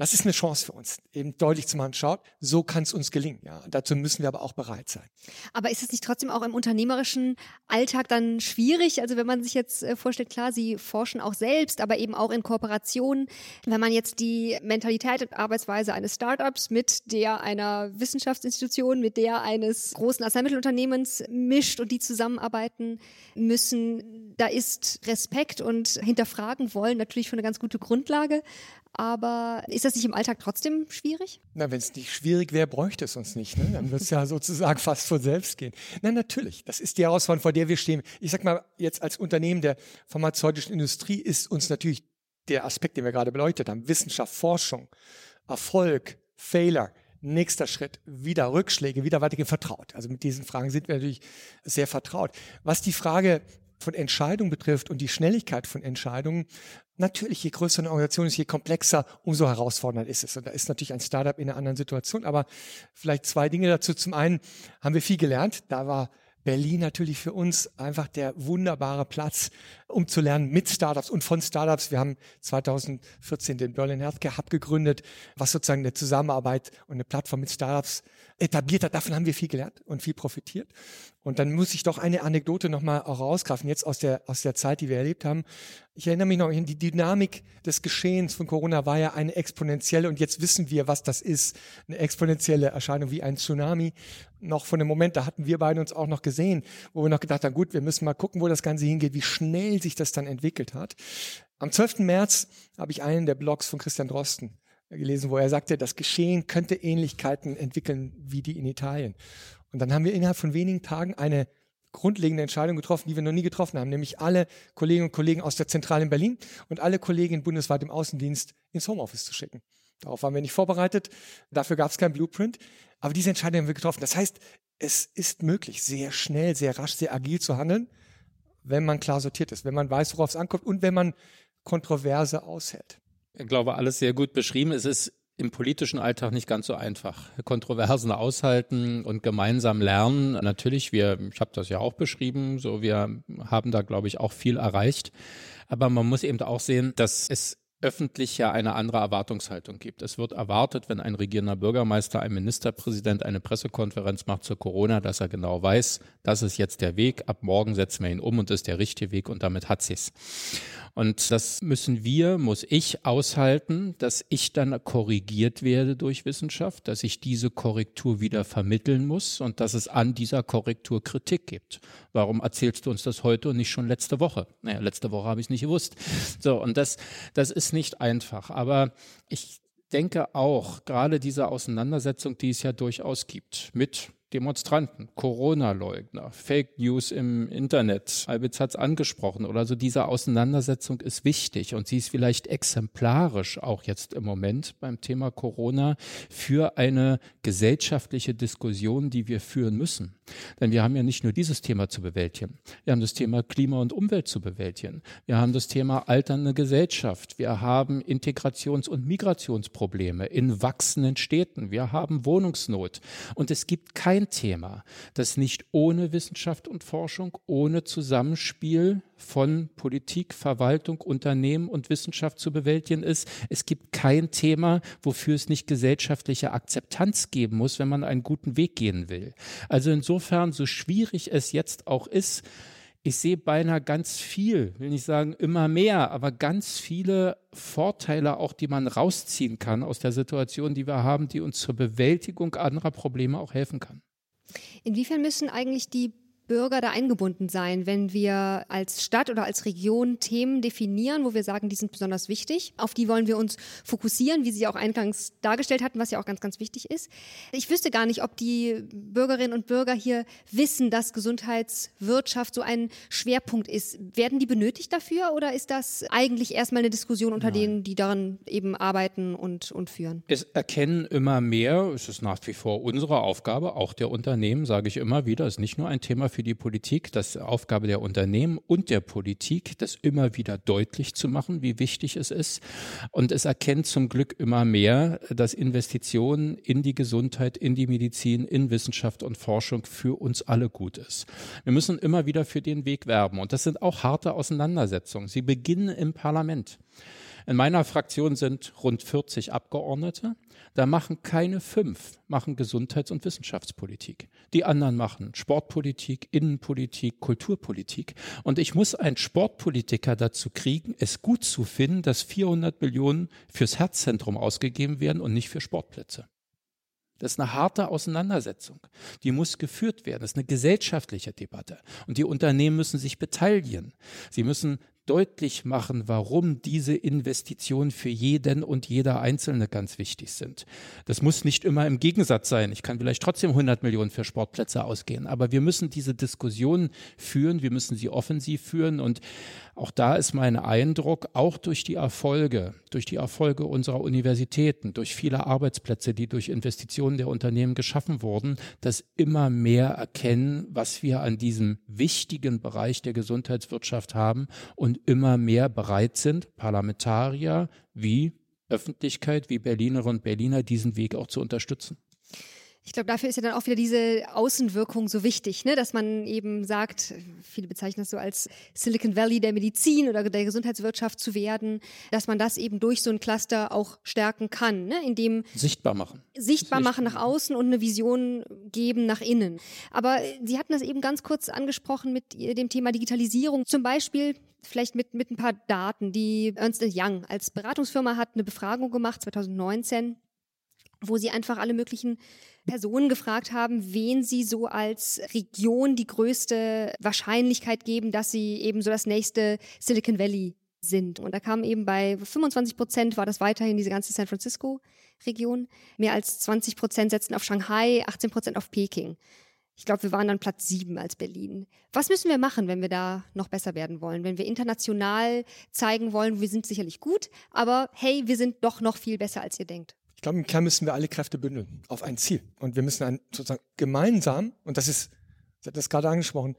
Das ist eine Chance für uns, eben deutlich zu machen, schaut, so kann es uns gelingen. Ja. Dazu müssen wir aber auch bereit sein. Aber ist es nicht trotzdem auch im unternehmerischen Alltag dann schwierig? Also wenn man sich jetzt äh, vorstellt, klar, Sie forschen auch selbst, aber eben auch in Kooperation. Wenn man jetzt die Mentalität und Arbeitsweise eines Startups mit der einer Wissenschaftsinstitution, mit der eines großen Arzneimittelunternehmens mischt und die zusammenarbeiten müssen, da ist Respekt und hinterfragen wollen natürlich schon eine ganz gute Grundlage. Aber ist das nicht im Alltag trotzdem schwierig? Na, wenn es nicht schwierig wäre, bräuchte es uns nicht. Ne? Dann würde es ja sozusagen <laughs> fast von selbst gehen. Na, natürlich. Das ist die Herausforderung, vor der wir stehen. Ich sag mal, jetzt als Unternehmen der pharmazeutischen Industrie ist uns natürlich der Aspekt, den wir gerade beleuchtet haben, Wissenschaft, Forschung, Erfolg, Fehler, nächster Schritt, wieder Rückschläge, wieder weitergehen, vertraut. Also mit diesen Fragen sind wir natürlich sehr vertraut. Was die Frage von Entscheidungen betrifft und die Schnelligkeit von Entscheidungen, natürlich, je größer eine Organisation ist, je komplexer, umso herausfordernder ist es. Und da ist natürlich ein Startup in einer anderen Situation. Aber vielleicht zwei Dinge dazu. Zum einen haben wir viel gelernt. Da war Berlin natürlich für uns einfach der wunderbare Platz, um zu lernen mit Startups und von Startups. Wir haben 2014 den Berlin Healthcare Hub gegründet, was sozusagen eine Zusammenarbeit und eine Plattform mit Startups etabliert hat. Davon haben wir viel gelernt und viel profitiert. Und dann muss ich doch eine Anekdote nochmal auch rausgreifen, jetzt aus der, aus der Zeit, die wir erlebt haben. Ich erinnere mich noch die Dynamik des Geschehens von Corona war ja eine exponentielle und jetzt wissen wir, was das ist. Eine exponentielle Erscheinung wie ein Tsunami. Noch von dem Moment, da hatten wir beide uns auch noch gesehen, wo wir noch gedacht haben, gut, wir müssen mal gucken, wo das Ganze hingeht, wie schnell sich das dann entwickelt hat. Am 12. März habe ich einen der Blogs von Christian Drosten gelesen, wo er sagte, das Geschehen könnte Ähnlichkeiten entwickeln wie die in Italien. Und dann haben wir innerhalb von wenigen Tagen eine grundlegende Entscheidung getroffen, die wir noch nie getroffen haben, nämlich alle Kolleginnen und Kollegen aus der Zentrale in Berlin und alle Kolleginnen bundesweit im Außendienst ins Homeoffice zu schicken. Darauf waren wir nicht vorbereitet, dafür gab es kein Blueprint, aber diese Entscheidung haben wir getroffen. Das heißt, es ist möglich, sehr schnell, sehr rasch, sehr agil zu handeln, wenn man klar sortiert ist, wenn man weiß, worauf es ankommt und wenn man Kontroverse aushält. Ich glaube, alles sehr gut beschrieben. Es ist im politischen Alltag nicht ganz so einfach. Kontroversen aushalten und gemeinsam lernen. Natürlich, wir, ich habe das ja auch beschrieben, so wir haben da, glaube ich, auch viel erreicht. Aber man muss eben auch sehen, dass es öffentlich ja eine andere Erwartungshaltung gibt. Es wird erwartet, wenn ein regierender Bürgermeister, ein Ministerpräsident eine Pressekonferenz macht zur Corona, dass er genau weiß, das ist jetzt der Weg, ab morgen setzen wir ihn um und ist der richtige Weg und damit hat sie's. Und das müssen wir, muss ich aushalten, dass ich dann korrigiert werde durch Wissenschaft, dass ich diese Korrektur wieder vermitteln muss und dass es an dieser Korrektur Kritik gibt. Warum erzählst du uns das heute und nicht schon letzte Woche? Naja, letzte Woche habe ich es nicht gewusst. So, und das, das ist nicht einfach. Aber ich denke auch, gerade diese Auseinandersetzung, die es ja durchaus gibt mit Demonstranten, Corona-Leugner, Fake News im Internet. Albitz hat es angesprochen oder so. Diese Auseinandersetzung ist wichtig und sie ist vielleicht exemplarisch auch jetzt im Moment beim Thema Corona für eine gesellschaftliche Diskussion, die wir führen müssen. Denn wir haben ja nicht nur dieses Thema zu bewältigen. Wir haben das Thema Klima und Umwelt zu bewältigen. Wir haben das Thema alternde Gesellschaft. Wir haben Integrations- und Migrationsprobleme in wachsenden Städten. Wir haben Wohnungsnot. Und es gibt kein Thema, das nicht ohne Wissenschaft und Forschung, ohne Zusammenspiel von Politik, Verwaltung, Unternehmen und Wissenschaft zu bewältigen ist. Es gibt kein Thema, wofür es nicht gesellschaftliche Akzeptanz geben muss, wenn man einen guten Weg gehen will. Also insofern, so schwierig es jetzt auch ist, ich sehe beinahe ganz viel, will nicht sagen immer mehr, aber ganz viele Vorteile auch, die man rausziehen kann aus der Situation, die wir haben, die uns zur Bewältigung anderer Probleme auch helfen kann. Inwiefern müssen eigentlich die Bürger da eingebunden sein, wenn wir als Stadt oder als Region Themen definieren, wo wir sagen, die sind besonders wichtig. Auf die wollen wir uns fokussieren, wie Sie auch eingangs dargestellt hatten, was ja auch ganz, ganz wichtig ist. Ich wüsste gar nicht, ob die Bürgerinnen und Bürger hier wissen, dass Gesundheitswirtschaft so ein Schwerpunkt ist. Werden die benötigt dafür oder ist das eigentlich erstmal eine Diskussion unter Nein. denen, die daran eben arbeiten und, und führen? Es erkennen immer mehr, es ist nach wie vor unsere Aufgabe, auch der Unternehmen, sage ich immer wieder, ist nicht nur ein Thema für für die Politik, das ist Aufgabe der Unternehmen und der Politik, das immer wieder deutlich zu machen, wie wichtig es ist. Und es erkennt zum Glück immer mehr, dass Investitionen in die Gesundheit, in die Medizin, in Wissenschaft und Forschung für uns alle gut ist. Wir müssen immer wieder für den Weg werben. Und das sind auch harte Auseinandersetzungen. Sie beginnen im Parlament. In meiner Fraktion sind rund 40 Abgeordnete. Da machen keine fünf, machen Gesundheits- und Wissenschaftspolitik. Die anderen machen Sportpolitik, Innenpolitik, Kulturpolitik. Und ich muss einen Sportpolitiker dazu kriegen, es gut zu finden, dass 400 Millionen fürs Herzzentrum ausgegeben werden und nicht für Sportplätze. Das ist eine harte Auseinandersetzung. Die muss geführt werden. Das ist eine gesellschaftliche Debatte. Und die Unternehmen müssen sich beteiligen. Sie müssen deutlich machen, warum diese Investitionen für jeden und jeder Einzelne ganz wichtig sind. Das muss nicht immer im Gegensatz sein. Ich kann vielleicht trotzdem 100 Millionen für Sportplätze ausgehen, aber wir müssen diese Diskussion führen, wir müssen sie offensiv führen und auch da ist mein Eindruck, auch durch die Erfolge, durch die Erfolge unserer Universitäten, durch viele Arbeitsplätze, die durch Investitionen der Unternehmen geschaffen wurden, dass immer mehr erkennen, was wir an diesem wichtigen Bereich der Gesundheitswirtschaft haben und immer mehr bereit sind, Parlamentarier wie Öffentlichkeit, wie Berlinerinnen und Berliner diesen Weg auch zu unterstützen. Ich glaube, dafür ist ja dann auch wieder diese Außenwirkung so wichtig, ne? dass man eben sagt, viele bezeichnen das so als Silicon Valley der Medizin oder der Gesundheitswirtschaft zu werden, dass man das eben durch so ein Cluster auch stärken kann, ne? indem sichtbar machen. Sichtbar machen nach außen und eine Vision geben nach innen. Aber Sie hatten das eben ganz kurz angesprochen mit dem Thema Digitalisierung. Zum Beispiel vielleicht mit, mit ein paar Daten. Die Ernst Young als Beratungsfirma hat eine Befragung gemacht 2019 wo sie einfach alle möglichen Personen gefragt haben, wen sie so als Region die größte Wahrscheinlichkeit geben, dass sie eben so das nächste Silicon Valley sind. Und da kam eben bei 25 Prozent war das weiterhin diese ganze San Francisco Region. Mehr als 20 Prozent setzten auf Shanghai, 18 Prozent auf Peking. Ich glaube, wir waren dann Platz sieben als Berlin. Was müssen wir machen, wenn wir da noch besser werden wollen? Wenn wir international zeigen wollen, wir sind sicherlich gut, aber hey, wir sind doch noch viel besser, als ihr denkt. Ich glaube, im Kern müssen wir alle Kräfte bündeln auf ein Ziel. Und wir müssen ein, sozusagen gemeinsam, und das ist, ich hatte das gerade angesprochen,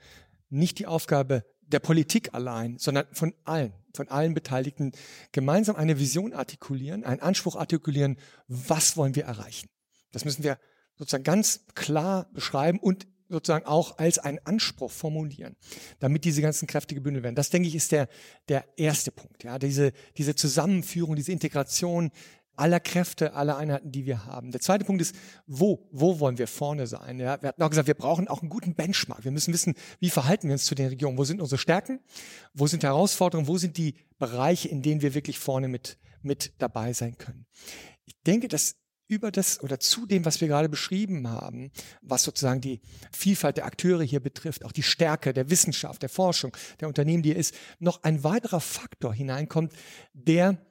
nicht die Aufgabe der Politik allein, sondern von allen, von allen Beteiligten gemeinsam eine Vision artikulieren, einen Anspruch artikulieren, was wollen wir erreichen. Das müssen wir sozusagen ganz klar beschreiben und sozusagen auch als einen Anspruch formulieren, damit diese ganzen Kräfte gebündelt werden. Das denke ich ist der, der erste Punkt. Ja, diese, diese Zusammenführung, diese Integration aller Kräfte, aller Einheiten, die wir haben. Der zweite Punkt ist, wo, wo wollen wir vorne sein? Ja, wir hatten auch gesagt, wir brauchen auch einen guten Benchmark. Wir müssen wissen, wie verhalten wir uns zu den Regionen? Wo sind unsere Stärken? Wo sind Herausforderungen? Wo sind die Bereiche, in denen wir wirklich vorne mit, mit dabei sein können? Ich denke, dass über das oder zu dem, was wir gerade beschrieben haben, was sozusagen die Vielfalt der Akteure hier betrifft, auch die Stärke der Wissenschaft, der Forschung, der Unternehmen, die hier ist, noch ein weiterer Faktor hineinkommt, der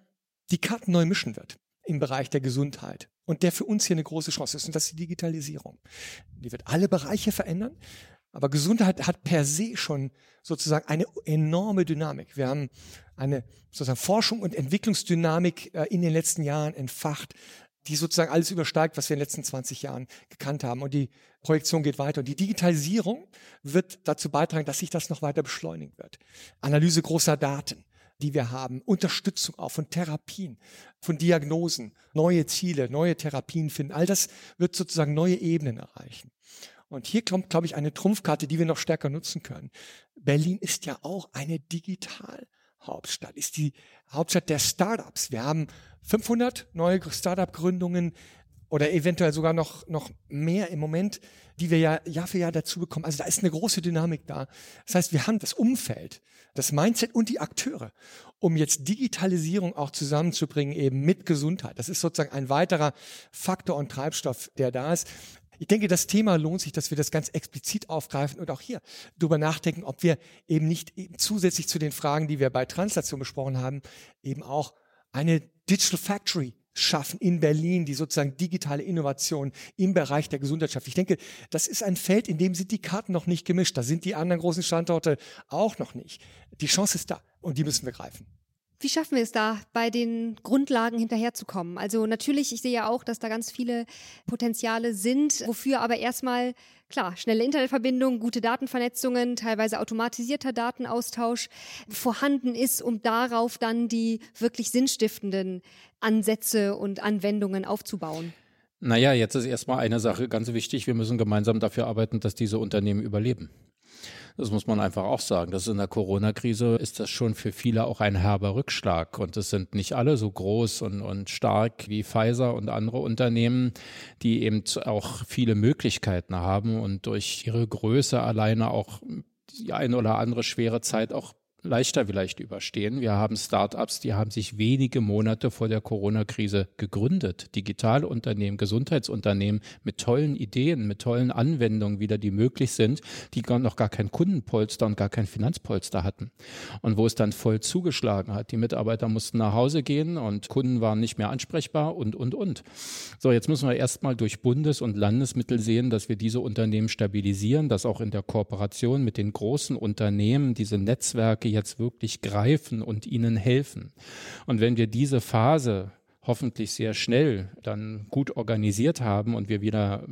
die Karten neu mischen wird im Bereich der Gesundheit und der für uns hier eine große Chance ist und das ist die Digitalisierung. Die wird alle Bereiche verändern, aber Gesundheit hat per se schon sozusagen eine enorme Dynamik. Wir haben eine sozusagen Forschung und Entwicklungsdynamik äh, in den letzten Jahren entfacht, die sozusagen alles übersteigt, was wir in den letzten 20 Jahren gekannt haben. Und die Projektion geht weiter. Und die Digitalisierung wird dazu beitragen, dass sich das noch weiter beschleunigen wird. Analyse großer Daten, die wir haben, Unterstützung auch von Therapien, von Diagnosen, neue Ziele, neue Therapien finden. All das wird sozusagen neue Ebenen erreichen. Und hier kommt, glaube ich, eine Trumpfkarte, die wir noch stärker nutzen können. Berlin ist ja auch eine Digitalhauptstadt, ist die Hauptstadt der Startups. Wir haben 500 neue Startup-Gründungen oder eventuell sogar noch, noch mehr im Moment, die wir ja Jahr für Jahr dazu bekommen. Also da ist eine große Dynamik da. Das heißt, wir haben das Umfeld, das Mindset und die Akteure, um jetzt Digitalisierung auch zusammenzubringen eben mit Gesundheit. Das ist sozusagen ein weiterer Faktor und Treibstoff, der da ist. Ich denke, das Thema lohnt sich, dass wir das ganz explizit aufgreifen und auch hier darüber nachdenken, ob wir eben nicht eben zusätzlich zu den Fragen, die wir bei Translation besprochen haben, eben auch eine Digital Factory schaffen in Berlin, die sozusagen digitale Innovation im Bereich der Gesundheitschaft. Ich denke, das ist ein Feld, in dem sind die Karten noch nicht gemischt. Da sind die anderen großen Standorte auch noch nicht. Die Chance ist da und die müssen wir greifen. Wie schaffen wir es da, bei den Grundlagen hinterherzukommen? Also natürlich, ich sehe ja auch, dass da ganz viele Potenziale sind, wofür aber erstmal, klar, schnelle Internetverbindung, gute Datenvernetzungen, teilweise automatisierter Datenaustausch vorhanden ist, um darauf dann die wirklich sinnstiftenden Ansätze und Anwendungen aufzubauen. Naja, jetzt ist erstmal eine Sache ganz wichtig. Wir müssen gemeinsam dafür arbeiten, dass diese Unternehmen überleben. Das muss man einfach auch sagen. Das in der Corona-Krise ist das schon für viele auch ein herber Rückschlag. Und es sind nicht alle so groß und, und stark wie Pfizer und andere Unternehmen, die eben auch viele Möglichkeiten haben und durch ihre Größe alleine auch die eine oder andere schwere Zeit auch leichter vielleicht überstehen. Wir haben Startups, die haben sich wenige Monate vor der Corona-Krise gegründet. Digitalunternehmen, Gesundheitsunternehmen mit tollen Ideen, mit tollen Anwendungen wieder, die möglich sind, die noch gar kein Kundenpolster und gar kein Finanzpolster hatten. Und wo es dann voll zugeschlagen hat. Die Mitarbeiter mussten nach Hause gehen und Kunden waren nicht mehr ansprechbar und, und, und. So, jetzt müssen wir erstmal durch Bundes- und Landesmittel sehen, dass wir diese Unternehmen stabilisieren, dass auch in der Kooperation mit den großen Unternehmen diese Netzwerke jetzt wirklich greifen und ihnen helfen. Und wenn wir diese Phase hoffentlich sehr schnell dann gut organisiert haben und wir wieder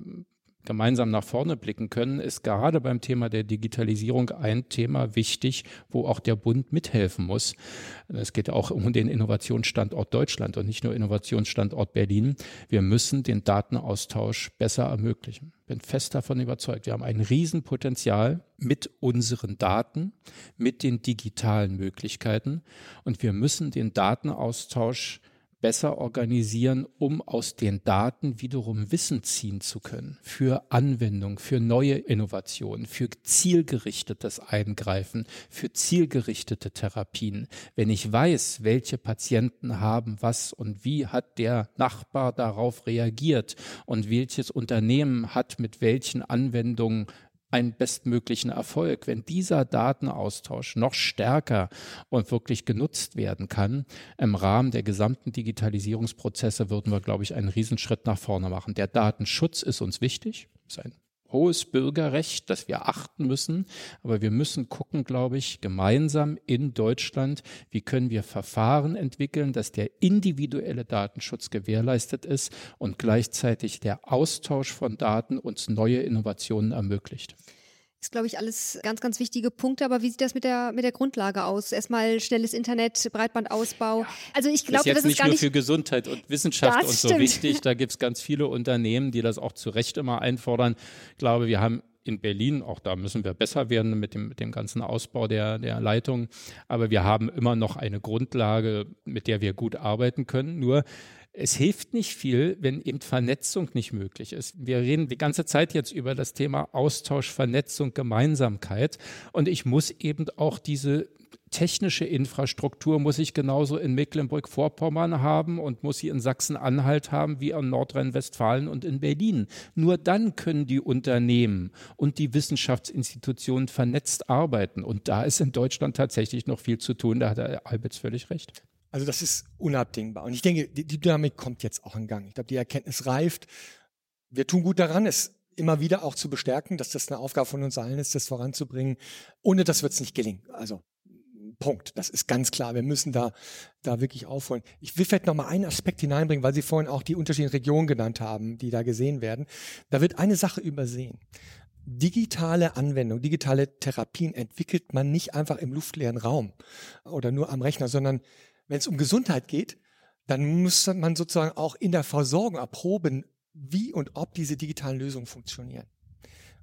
gemeinsam nach vorne blicken können, ist gerade beim Thema der Digitalisierung ein Thema wichtig, wo auch der Bund mithelfen muss. Es geht auch um den Innovationsstandort Deutschland und nicht nur Innovationsstandort Berlin. Wir müssen den Datenaustausch besser ermöglichen. Ich bin fest davon überzeugt. Wir haben ein Riesenpotenzial mit unseren Daten, mit den digitalen Möglichkeiten und wir müssen den Datenaustausch besser organisieren, um aus den Daten wiederum Wissen ziehen zu können für Anwendung, für neue Innovationen, für zielgerichtetes Eingreifen, für zielgerichtete Therapien. Wenn ich weiß, welche Patienten haben was und wie hat der Nachbar darauf reagiert und welches Unternehmen hat mit welchen Anwendungen einen bestmöglichen Erfolg. Wenn dieser Datenaustausch noch stärker und wirklich genutzt werden kann, im Rahmen der gesamten Digitalisierungsprozesse würden wir, glaube ich, einen Riesenschritt nach vorne machen. Der Datenschutz ist uns wichtig, ist ein hohes Bürgerrecht, das wir achten müssen. Aber wir müssen gucken, glaube ich, gemeinsam in Deutschland, wie können wir Verfahren entwickeln, dass der individuelle Datenschutz gewährleistet ist und gleichzeitig der Austausch von Daten uns neue Innovationen ermöglicht. Ist, glaube ich, alles ganz, ganz wichtige Punkte. Aber wie sieht das mit der, mit der Grundlage aus? Erstmal schnelles Internet, Breitbandausbau. Ja. Also ich glaube, das ist nicht gar nur nicht für Gesundheit und Wissenschaft und so wichtig. Da gibt es ganz viele Unternehmen, die das auch zu Recht immer einfordern. Ich glaube, wir haben in Berlin, auch da müssen wir besser werden mit dem, mit dem ganzen Ausbau der, der Leitung. Aber wir haben immer noch eine Grundlage, mit der wir gut arbeiten können. Nur es hilft nicht viel, wenn eben Vernetzung nicht möglich ist. Wir reden die ganze Zeit jetzt über das Thema Austausch, Vernetzung, Gemeinsamkeit. Und ich muss eben auch diese technische Infrastruktur muss ich genauso in Mecklenburg-Vorpommern haben und muss sie in Sachsen-Anhalt haben wie in Nordrhein-Westfalen und in Berlin. Nur dann können die Unternehmen und die Wissenschaftsinstitutionen vernetzt arbeiten. Und da ist in Deutschland tatsächlich noch viel zu tun. Da hat Herr Albitz völlig recht. Also das ist unabdingbar. Und ich denke, die, die Dynamik kommt jetzt auch in Gang. Ich glaube, die Erkenntnis reift. Wir tun gut daran, es immer wieder auch zu bestärken, dass das eine Aufgabe von uns allen ist, das voranzubringen. Ohne das wird es nicht gelingen. Also Punkt. Das ist ganz klar. Wir müssen da, da wirklich aufholen. Ich will vielleicht noch mal einen Aspekt hineinbringen, weil Sie vorhin auch die unterschiedlichen Regionen genannt haben, die da gesehen werden. Da wird eine Sache übersehen. Digitale Anwendung, digitale Therapien entwickelt man nicht einfach im luftleeren Raum oder nur am Rechner, sondern wenn es um Gesundheit geht, dann muss man sozusagen auch in der Versorgung erproben, wie und ob diese digitalen Lösungen funktionieren.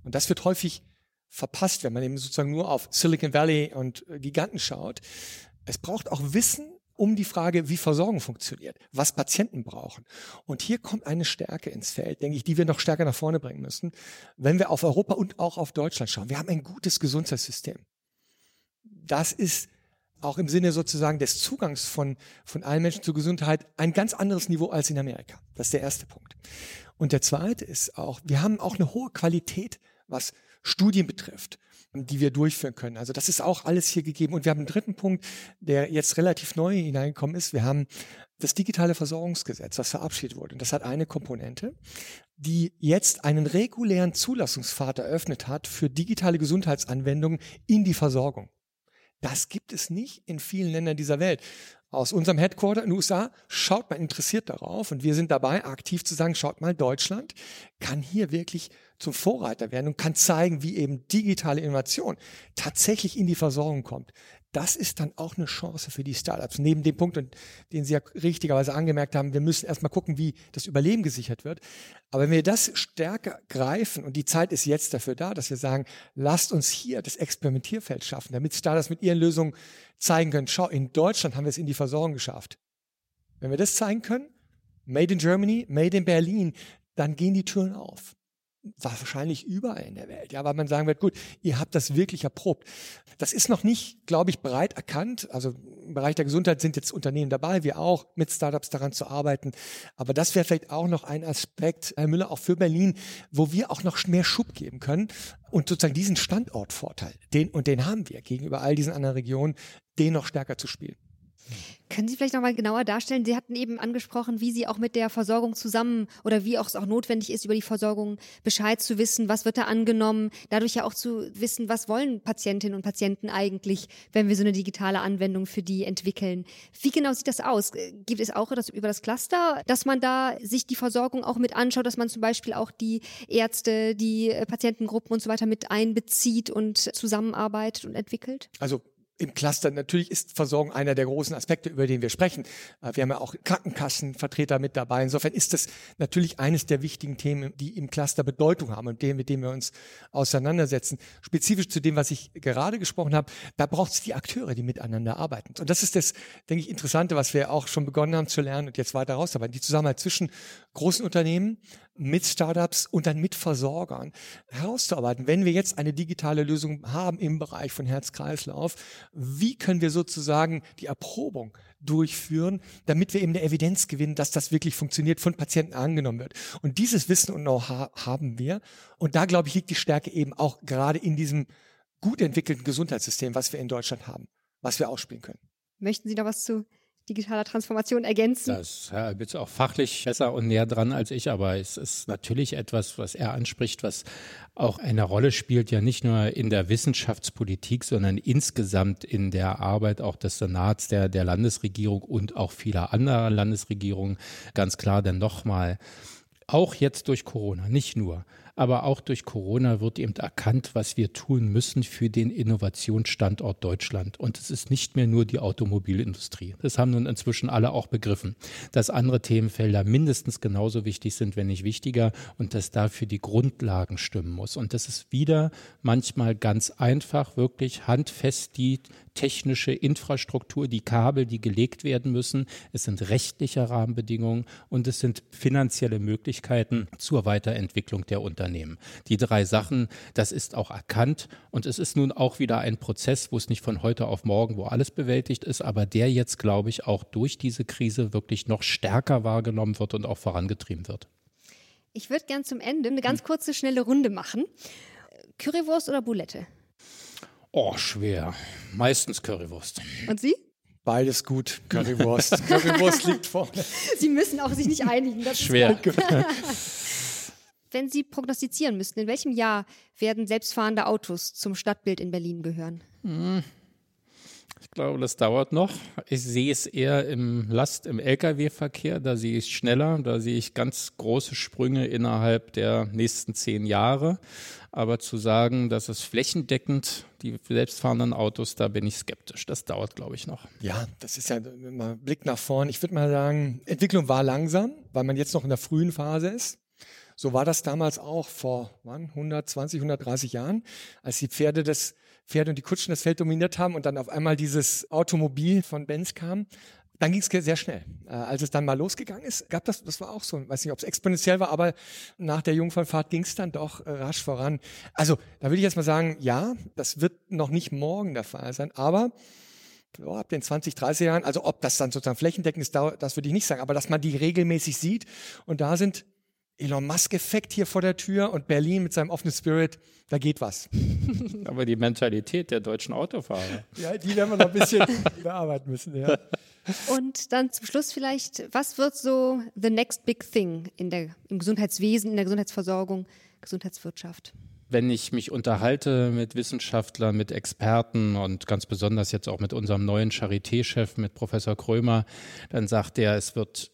Und das wird häufig verpasst, wenn man eben sozusagen nur auf Silicon Valley und äh, Giganten schaut. Es braucht auch Wissen um die Frage, wie Versorgung funktioniert, was Patienten brauchen. Und hier kommt eine Stärke ins Feld, denke ich, die wir noch stärker nach vorne bringen müssen, wenn wir auf Europa und auch auf Deutschland schauen. Wir haben ein gutes Gesundheitssystem. Das ist auch im Sinne sozusagen des Zugangs von, von allen Menschen zur Gesundheit ein ganz anderes Niveau als in Amerika. Das ist der erste Punkt. Und der zweite ist auch, wir haben auch eine hohe Qualität, was Studien betrifft, die wir durchführen können. Also das ist auch alles hier gegeben. Und wir haben einen dritten Punkt, der jetzt relativ neu hineingekommen ist. Wir haben das digitale Versorgungsgesetz, das verabschiedet wurde. Und das hat eine Komponente, die jetzt einen regulären Zulassungspfad eröffnet hat für digitale Gesundheitsanwendungen in die Versorgung. Das gibt es nicht in vielen Ländern dieser Welt. Aus unserem Headquarter in den USA schaut man interessiert darauf und wir sind dabei, aktiv zu sagen, schaut mal, Deutschland kann hier wirklich zum Vorreiter werden und kann zeigen, wie eben digitale Innovation tatsächlich in die Versorgung kommt das ist dann auch eine Chance für die Startups. Neben dem Punkt, den Sie ja richtigerweise angemerkt haben, wir müssen erstmal gucken, wie das Überleben gesichert wird. Aber wenn wir das stärker greifen, und die Zeit ist jetzt dafür da, dass wir sagen, lasst uns hier das Experimentierfeld schaffen, damit Startups mit ihren Lösungen zeigen können, schau, in Deutschland haben wir es in die Versorgung geschafft. Wenn wir das zeigen können, Made in Germany, Made in Berlin, dann gehen die Türen auf wahrscheinlich überall in der Welt, ja, weil man sagen wird, gut, ihr habt das wirklich erprobt. Das ist noch nicht, glaube ich, breit erkannt. Also im Bereich der Gesundheit sind jetzt Unternehmen dabei, wir auch mit Startups daran zu arbeiten. Aber das wäre vielleicht auch noch ein Aspekt, Herr Müller, auch für Berlin, wo wir auch noch mehr Schub geben können und sozusagen diesen Standortvorteil, den und den haben wir gegenüber all diesen anderen Regionen, den noch stärker zu spielen. Können Sie vielleicht noch mal genauer darstellen? Sie hatten eben angesprochen, wie Sie auch mit der Versorgung zusammen oder wie auch es auch notwendig ist, über die Versorgung Bescheid zu wissen, was wird da angenommen, dadurch ja auch zu wissen, was wollen Patientinnen und Patienten eigentlich, wenn wir so eine digitale Anwendung für die entwickeln. Wie genau sieht das aus? Gibt es auch das über das Cluster, dass man da sich die Versorgung auch mit anschaut, dass man zum Beispiel auch die Ärzte, die Patientengruppen und so weiter mit einbezieht und zusammenarbeitet und entwickelt? Also im Cluster. Natürlich ist Versorgung einer der großen Aspekte, über den wir sprechen. Äh, wir haben ja auch Krankenkassenvertreter mit dabei. Insofern ist das natürlich eines der wichtigen Themen, die im Cluster Bedeutung haben und dem, mit dem wir uns auseinandersetzen. Spezifisch zu dem, was ich gerade gesprochen habe, da braucht es die Akteure, die miteinander arbeiten. Und das ist das, denke ich, Interessante, was wir auch schon begonnen haben zu lernen und jetzt weiter rausarbeiten. Die Zusammenarbeit zwischen großen Unternehmen, mit Startups und dann mit Versorgern herauszuarbeiten. Wenn wir jetzt eine digitale Lösung haben im Bereich von Herz-Kreislauf, wie können wir sozusagen die Erprobung durchführen, damit wir eben eine Evidenz gewinnen, dass das wirklich funktioniert, von Patienten angenommen wird. Und dieses Wissen und Know-how haben wir. Und da, glaube ich, liegt die Stärke eben auch gerade in diesem gut entwickelten Gesundheitssystem, was wir in Deutschland haben, was wir ausspielen können. Möchten Sie da was zu digitaler Transformation ergänzen. Das ja, bist auch fachlich besser und näher dran als ich, aber es ist natürlich etwas, was er anspricht, was auch eine Rolle spielt, ja nicht nur in der Wissenschaftspolitik, sondern insgesamt in der Arbeit auch des Senats, der, der Landesregierung und auch vieler anderer Landesregierungen. Ganz klar, denn nochmal, auch jetzt durch Corona, nicht nur, aber auch durch Corona wird eben erkannt, was wir tun müssen für den Innovationsstandort Deutschland. Und es ist nicht mehr nur die Automobilindustrie. Das haben nun inzwischen alle auch begriffen, dass andere Themenfelder mindestens genauso wichtig sind, wenn nicht wichtiger, und dass dafür die Grundlagen stimmen muss. Und das ist wieder manchmal ganz einfach, wirklich handfest die technische Infrastruktur, die Kabel, die gelegt werden müssen. Es sind rechtliche Rahmenbedingungen und es sind finanzielle Möglichkeiten zur Weiterentwicklung der Unternehmen. Die drei Sachen, das ist auch erkannt und es ist nun auch wieder ein Prozess, wo es nicht von heute auf morgen, wo alles bewältigt ist, aber der jetzt, glaube ich, auch durch diese Krise wirklich noch stärker wahrgenommen wird und auch vorangetrieben wird. Ich würde gern zum Ende eine ganz kurze, schnelle Runde machen. Currywurst oder Boulette? Oh, schwer. Meistens Currywurst. Und Sie? Beides gut. Currywurst. <laughs> Currywurst liegt vorne. Sie müssen auch sich nicht einigen. Das schwer. <laughs> Wenn Sie prognostizieren müssten, in welchem Jahr werden selbstfahrende Autos zum Stadtbild in Berlin gehören? Hm. Ich glaube, das dauert noch. Ich sehe es eher im Last-, im Lkw-Verkehr. Da sehe ich schneller. Da sehe ich ganz große Sprünge innerhalb der nächsten zehn Jahre. Aber zu sagen, dass es flächendeckend die selbstfahrenden Autos, da bin ich skeptisch. Das dauert, glaube ich, noch. Ja, das ist ja immer Blick nach vorn. Ich würde mal sagen, Entwicklung war langsam, weil man jetzt noch in der frühen Phase ist. So war das damals auch vor wann, 120, 130 Jahren, als die Pferde das Pferde und die Kutschen das Feld dominiert haben und dann auf einmal dieses Automobil von Benz kam. Dann ging es sehr schnell. Äh, als es dann mal losgegangen ist, gab das, das war auch so, weiß nicht, ob es exponentiell war, aber nach der Jungfernfahrt ging es dann doch äh, rasch voran. Also da würde ich jetzt mal sagen, ja, das wird noch nicht morgen der Fall sein, aber oh, ab den 20, 30 Jahren, also ob das dann sozusagen flächendeckend ist, das würde ich nicht sagen, aber dass man die regelmäßig sieht und da sind Elon Musk-Effekt hier vor der Tür und Berlin mit seinem offenen Spirit, da geht was. <laughs> Aber die Mentalität der deutschen Autofahrer. Ja, die werden wir noch ein bisschen <laughs> bearbeiten müssen, ja. Und dann zum Schluss vielleicht, was wird so the next big thing in der, im Gesundheitswesen, in der Gesundheitsversorgung, Gesundheitswirtschaft? wenn ich mich unterhalte mit Wissenschaftlern, mit Experten und ganz besonders jetzt auch mit unserem neuen Charité-Chef, mit Professor Krömer, dann sagt er, es wird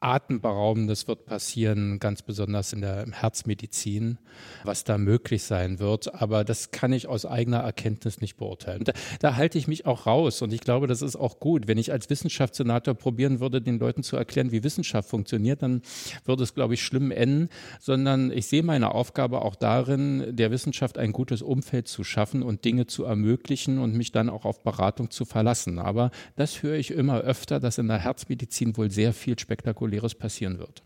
Atemberaubendes wird passieren, ganz besonders in der Herzmedizin, was da möglich sein wird. Aber das kann ich aus eigener Erkenntnis nicht beurteilen. Da, da, halte ich mich auch raus und ich glaube, das ist auch gut. Wenn ich als Wissenschaftssenator probieren würde, den Leuten zu erklären, wie Wissenschaft funktioniert, dann würde es, glaube ich, schlimm enden, sondern ich sehe meine Aufgabe auch darin, der Wissenschaft ein gutes Umfeld zu schaffen und Dinge zu ermöglichen und mich dann auch auf Beratung zu verlassen. Aber das höre ich immer öfter, dass in der Herzmedizin wohl sehr viel spektakulär Spektakuläres passieren wird.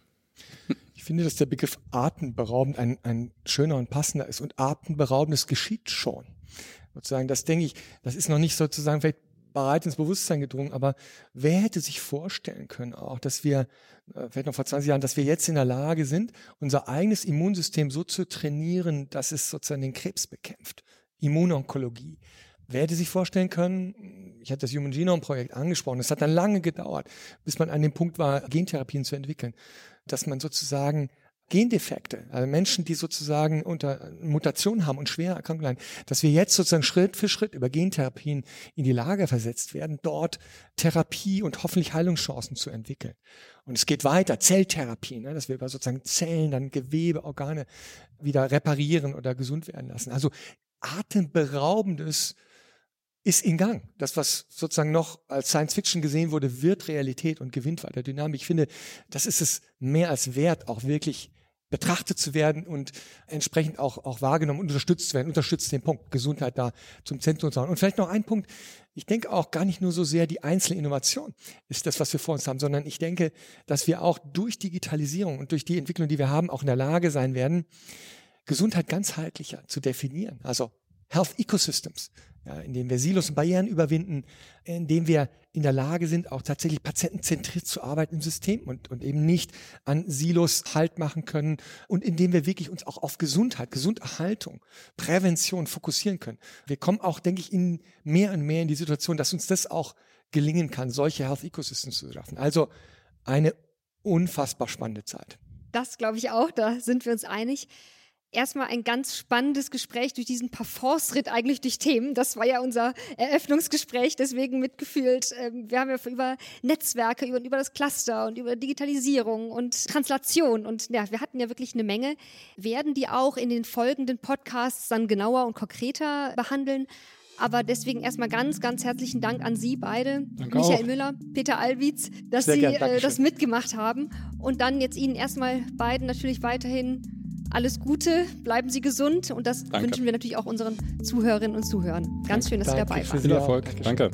Ich finde, dass der Begriff atemberaubend ein, ein schöner und passender ist. Und atemberaubendes geschieht schon. Sozusagen, das denke ich, das ist noch nicht sozusagen vielleicht bereit ins Bewusstsein gedrungen, aber wer hätte sich vorstellen können auch, dass wir, äh, vielleicht noch vor 20 Jahren, dass wir jetzt in der Lage sind, unser eigenes Immunsystem so zu trainieren, dass es sozusagen den Krebs bekämpft. Immunonkologie. Wer hätte sich vorstellen können, ich hatte das Human Genome Projekt angesprochen, es hat dann lange gedauert, bis man an dem Punkt war, Gentherapien zu entwickeln, dass man sozusagen Gendefekte, also Menschen, die sozusagen unter Mutationen haben und schwere Erkrankungen leiden, dass wir jetzt sozusagen Schritt für Schritt über Gentherapien in die Lage versetzt werden, dort Therapie und hoffentlich Heilungschancen zu entwickeln. Und es geht weiter, Zelltherapie, ne, dass wir über sozusagen Zellen, dann Gewebe, Organe wieder reparieren oder gesund werden lassen. Also atemberaubendes ist in Gang. Das, was sozusagen noch als Science Fiction gesehen wurde, wird Realität und gewinnt weiter Dynamik. Ich finde, das ist es mehr als wert, auch wirklich betrachtet zu werden und entsprechend auch, auch wahrgenommen und unterstützt zu werden. Unterstützt den Punkt, Gesundheit da zum Zentrum zu haben. Und vielleicht noch ein Punkt. Ich denke auch gar nicht nur so sehr die einzelne Innovation ist das, was wir vor uns haben, sondern ich denke, dass wir auch durch Digitalisierung und durch die Entwicklung, die wir haben, auch in der Lage sein werden, Gesundheit ganzheitlicher zu definieren. Also Health Ecosystems, ja, indem wir Silos und Barrieren überwinden, indem wir in der Lage sind, auch tatsächlich patientenzentriert zu arbeiten im System und, und eben nicht an Silos Halt machen können und indem wir wirklich uns auch auf Gesundheit, Gesunderhaltung, Prävention fokussieren können. Wir kommen auch, denke ich, in mehr und mehr in die Situation, dass uns das auch gelingen kann, solche Health Ecosystems zu schaffen. Also eine unfassbar spannende Zeit. Das glaube ich auch, da sind wir uns einig erstmal ein ganz spannendes Gespräch durch diesen Parforce-Ritt eigentlich durch Themen. Das war ja unser Eröffnungsgespräch, deswegen mitgefühlt. Ähm, wir haben ja über Netzwerke, über, über das Cluster und über Digitalisierung und Translation und ja, wir hatten ja wirklich eine Menge. Werden die auch in den folgenden Podcasts dann genauer und konkreter behandeln? Aber deswegen erstmal ganz, ganz herzlichen Dank an Sie beide, Danke Michael auch. Müller, Peter Alwitz, dass Sehr Sie äh, das mitgemacht haben. Und dann jetzt Ihnen erstmal beiden natürlich weiterhin alles Gute, bleiben Sie gesund und das Danke. wünschen wir natürlich auch unseren Zuhörerinnen und Zuhörern. Ganz schön, dass Sie dabei waren. Viel Erfolg. Danke.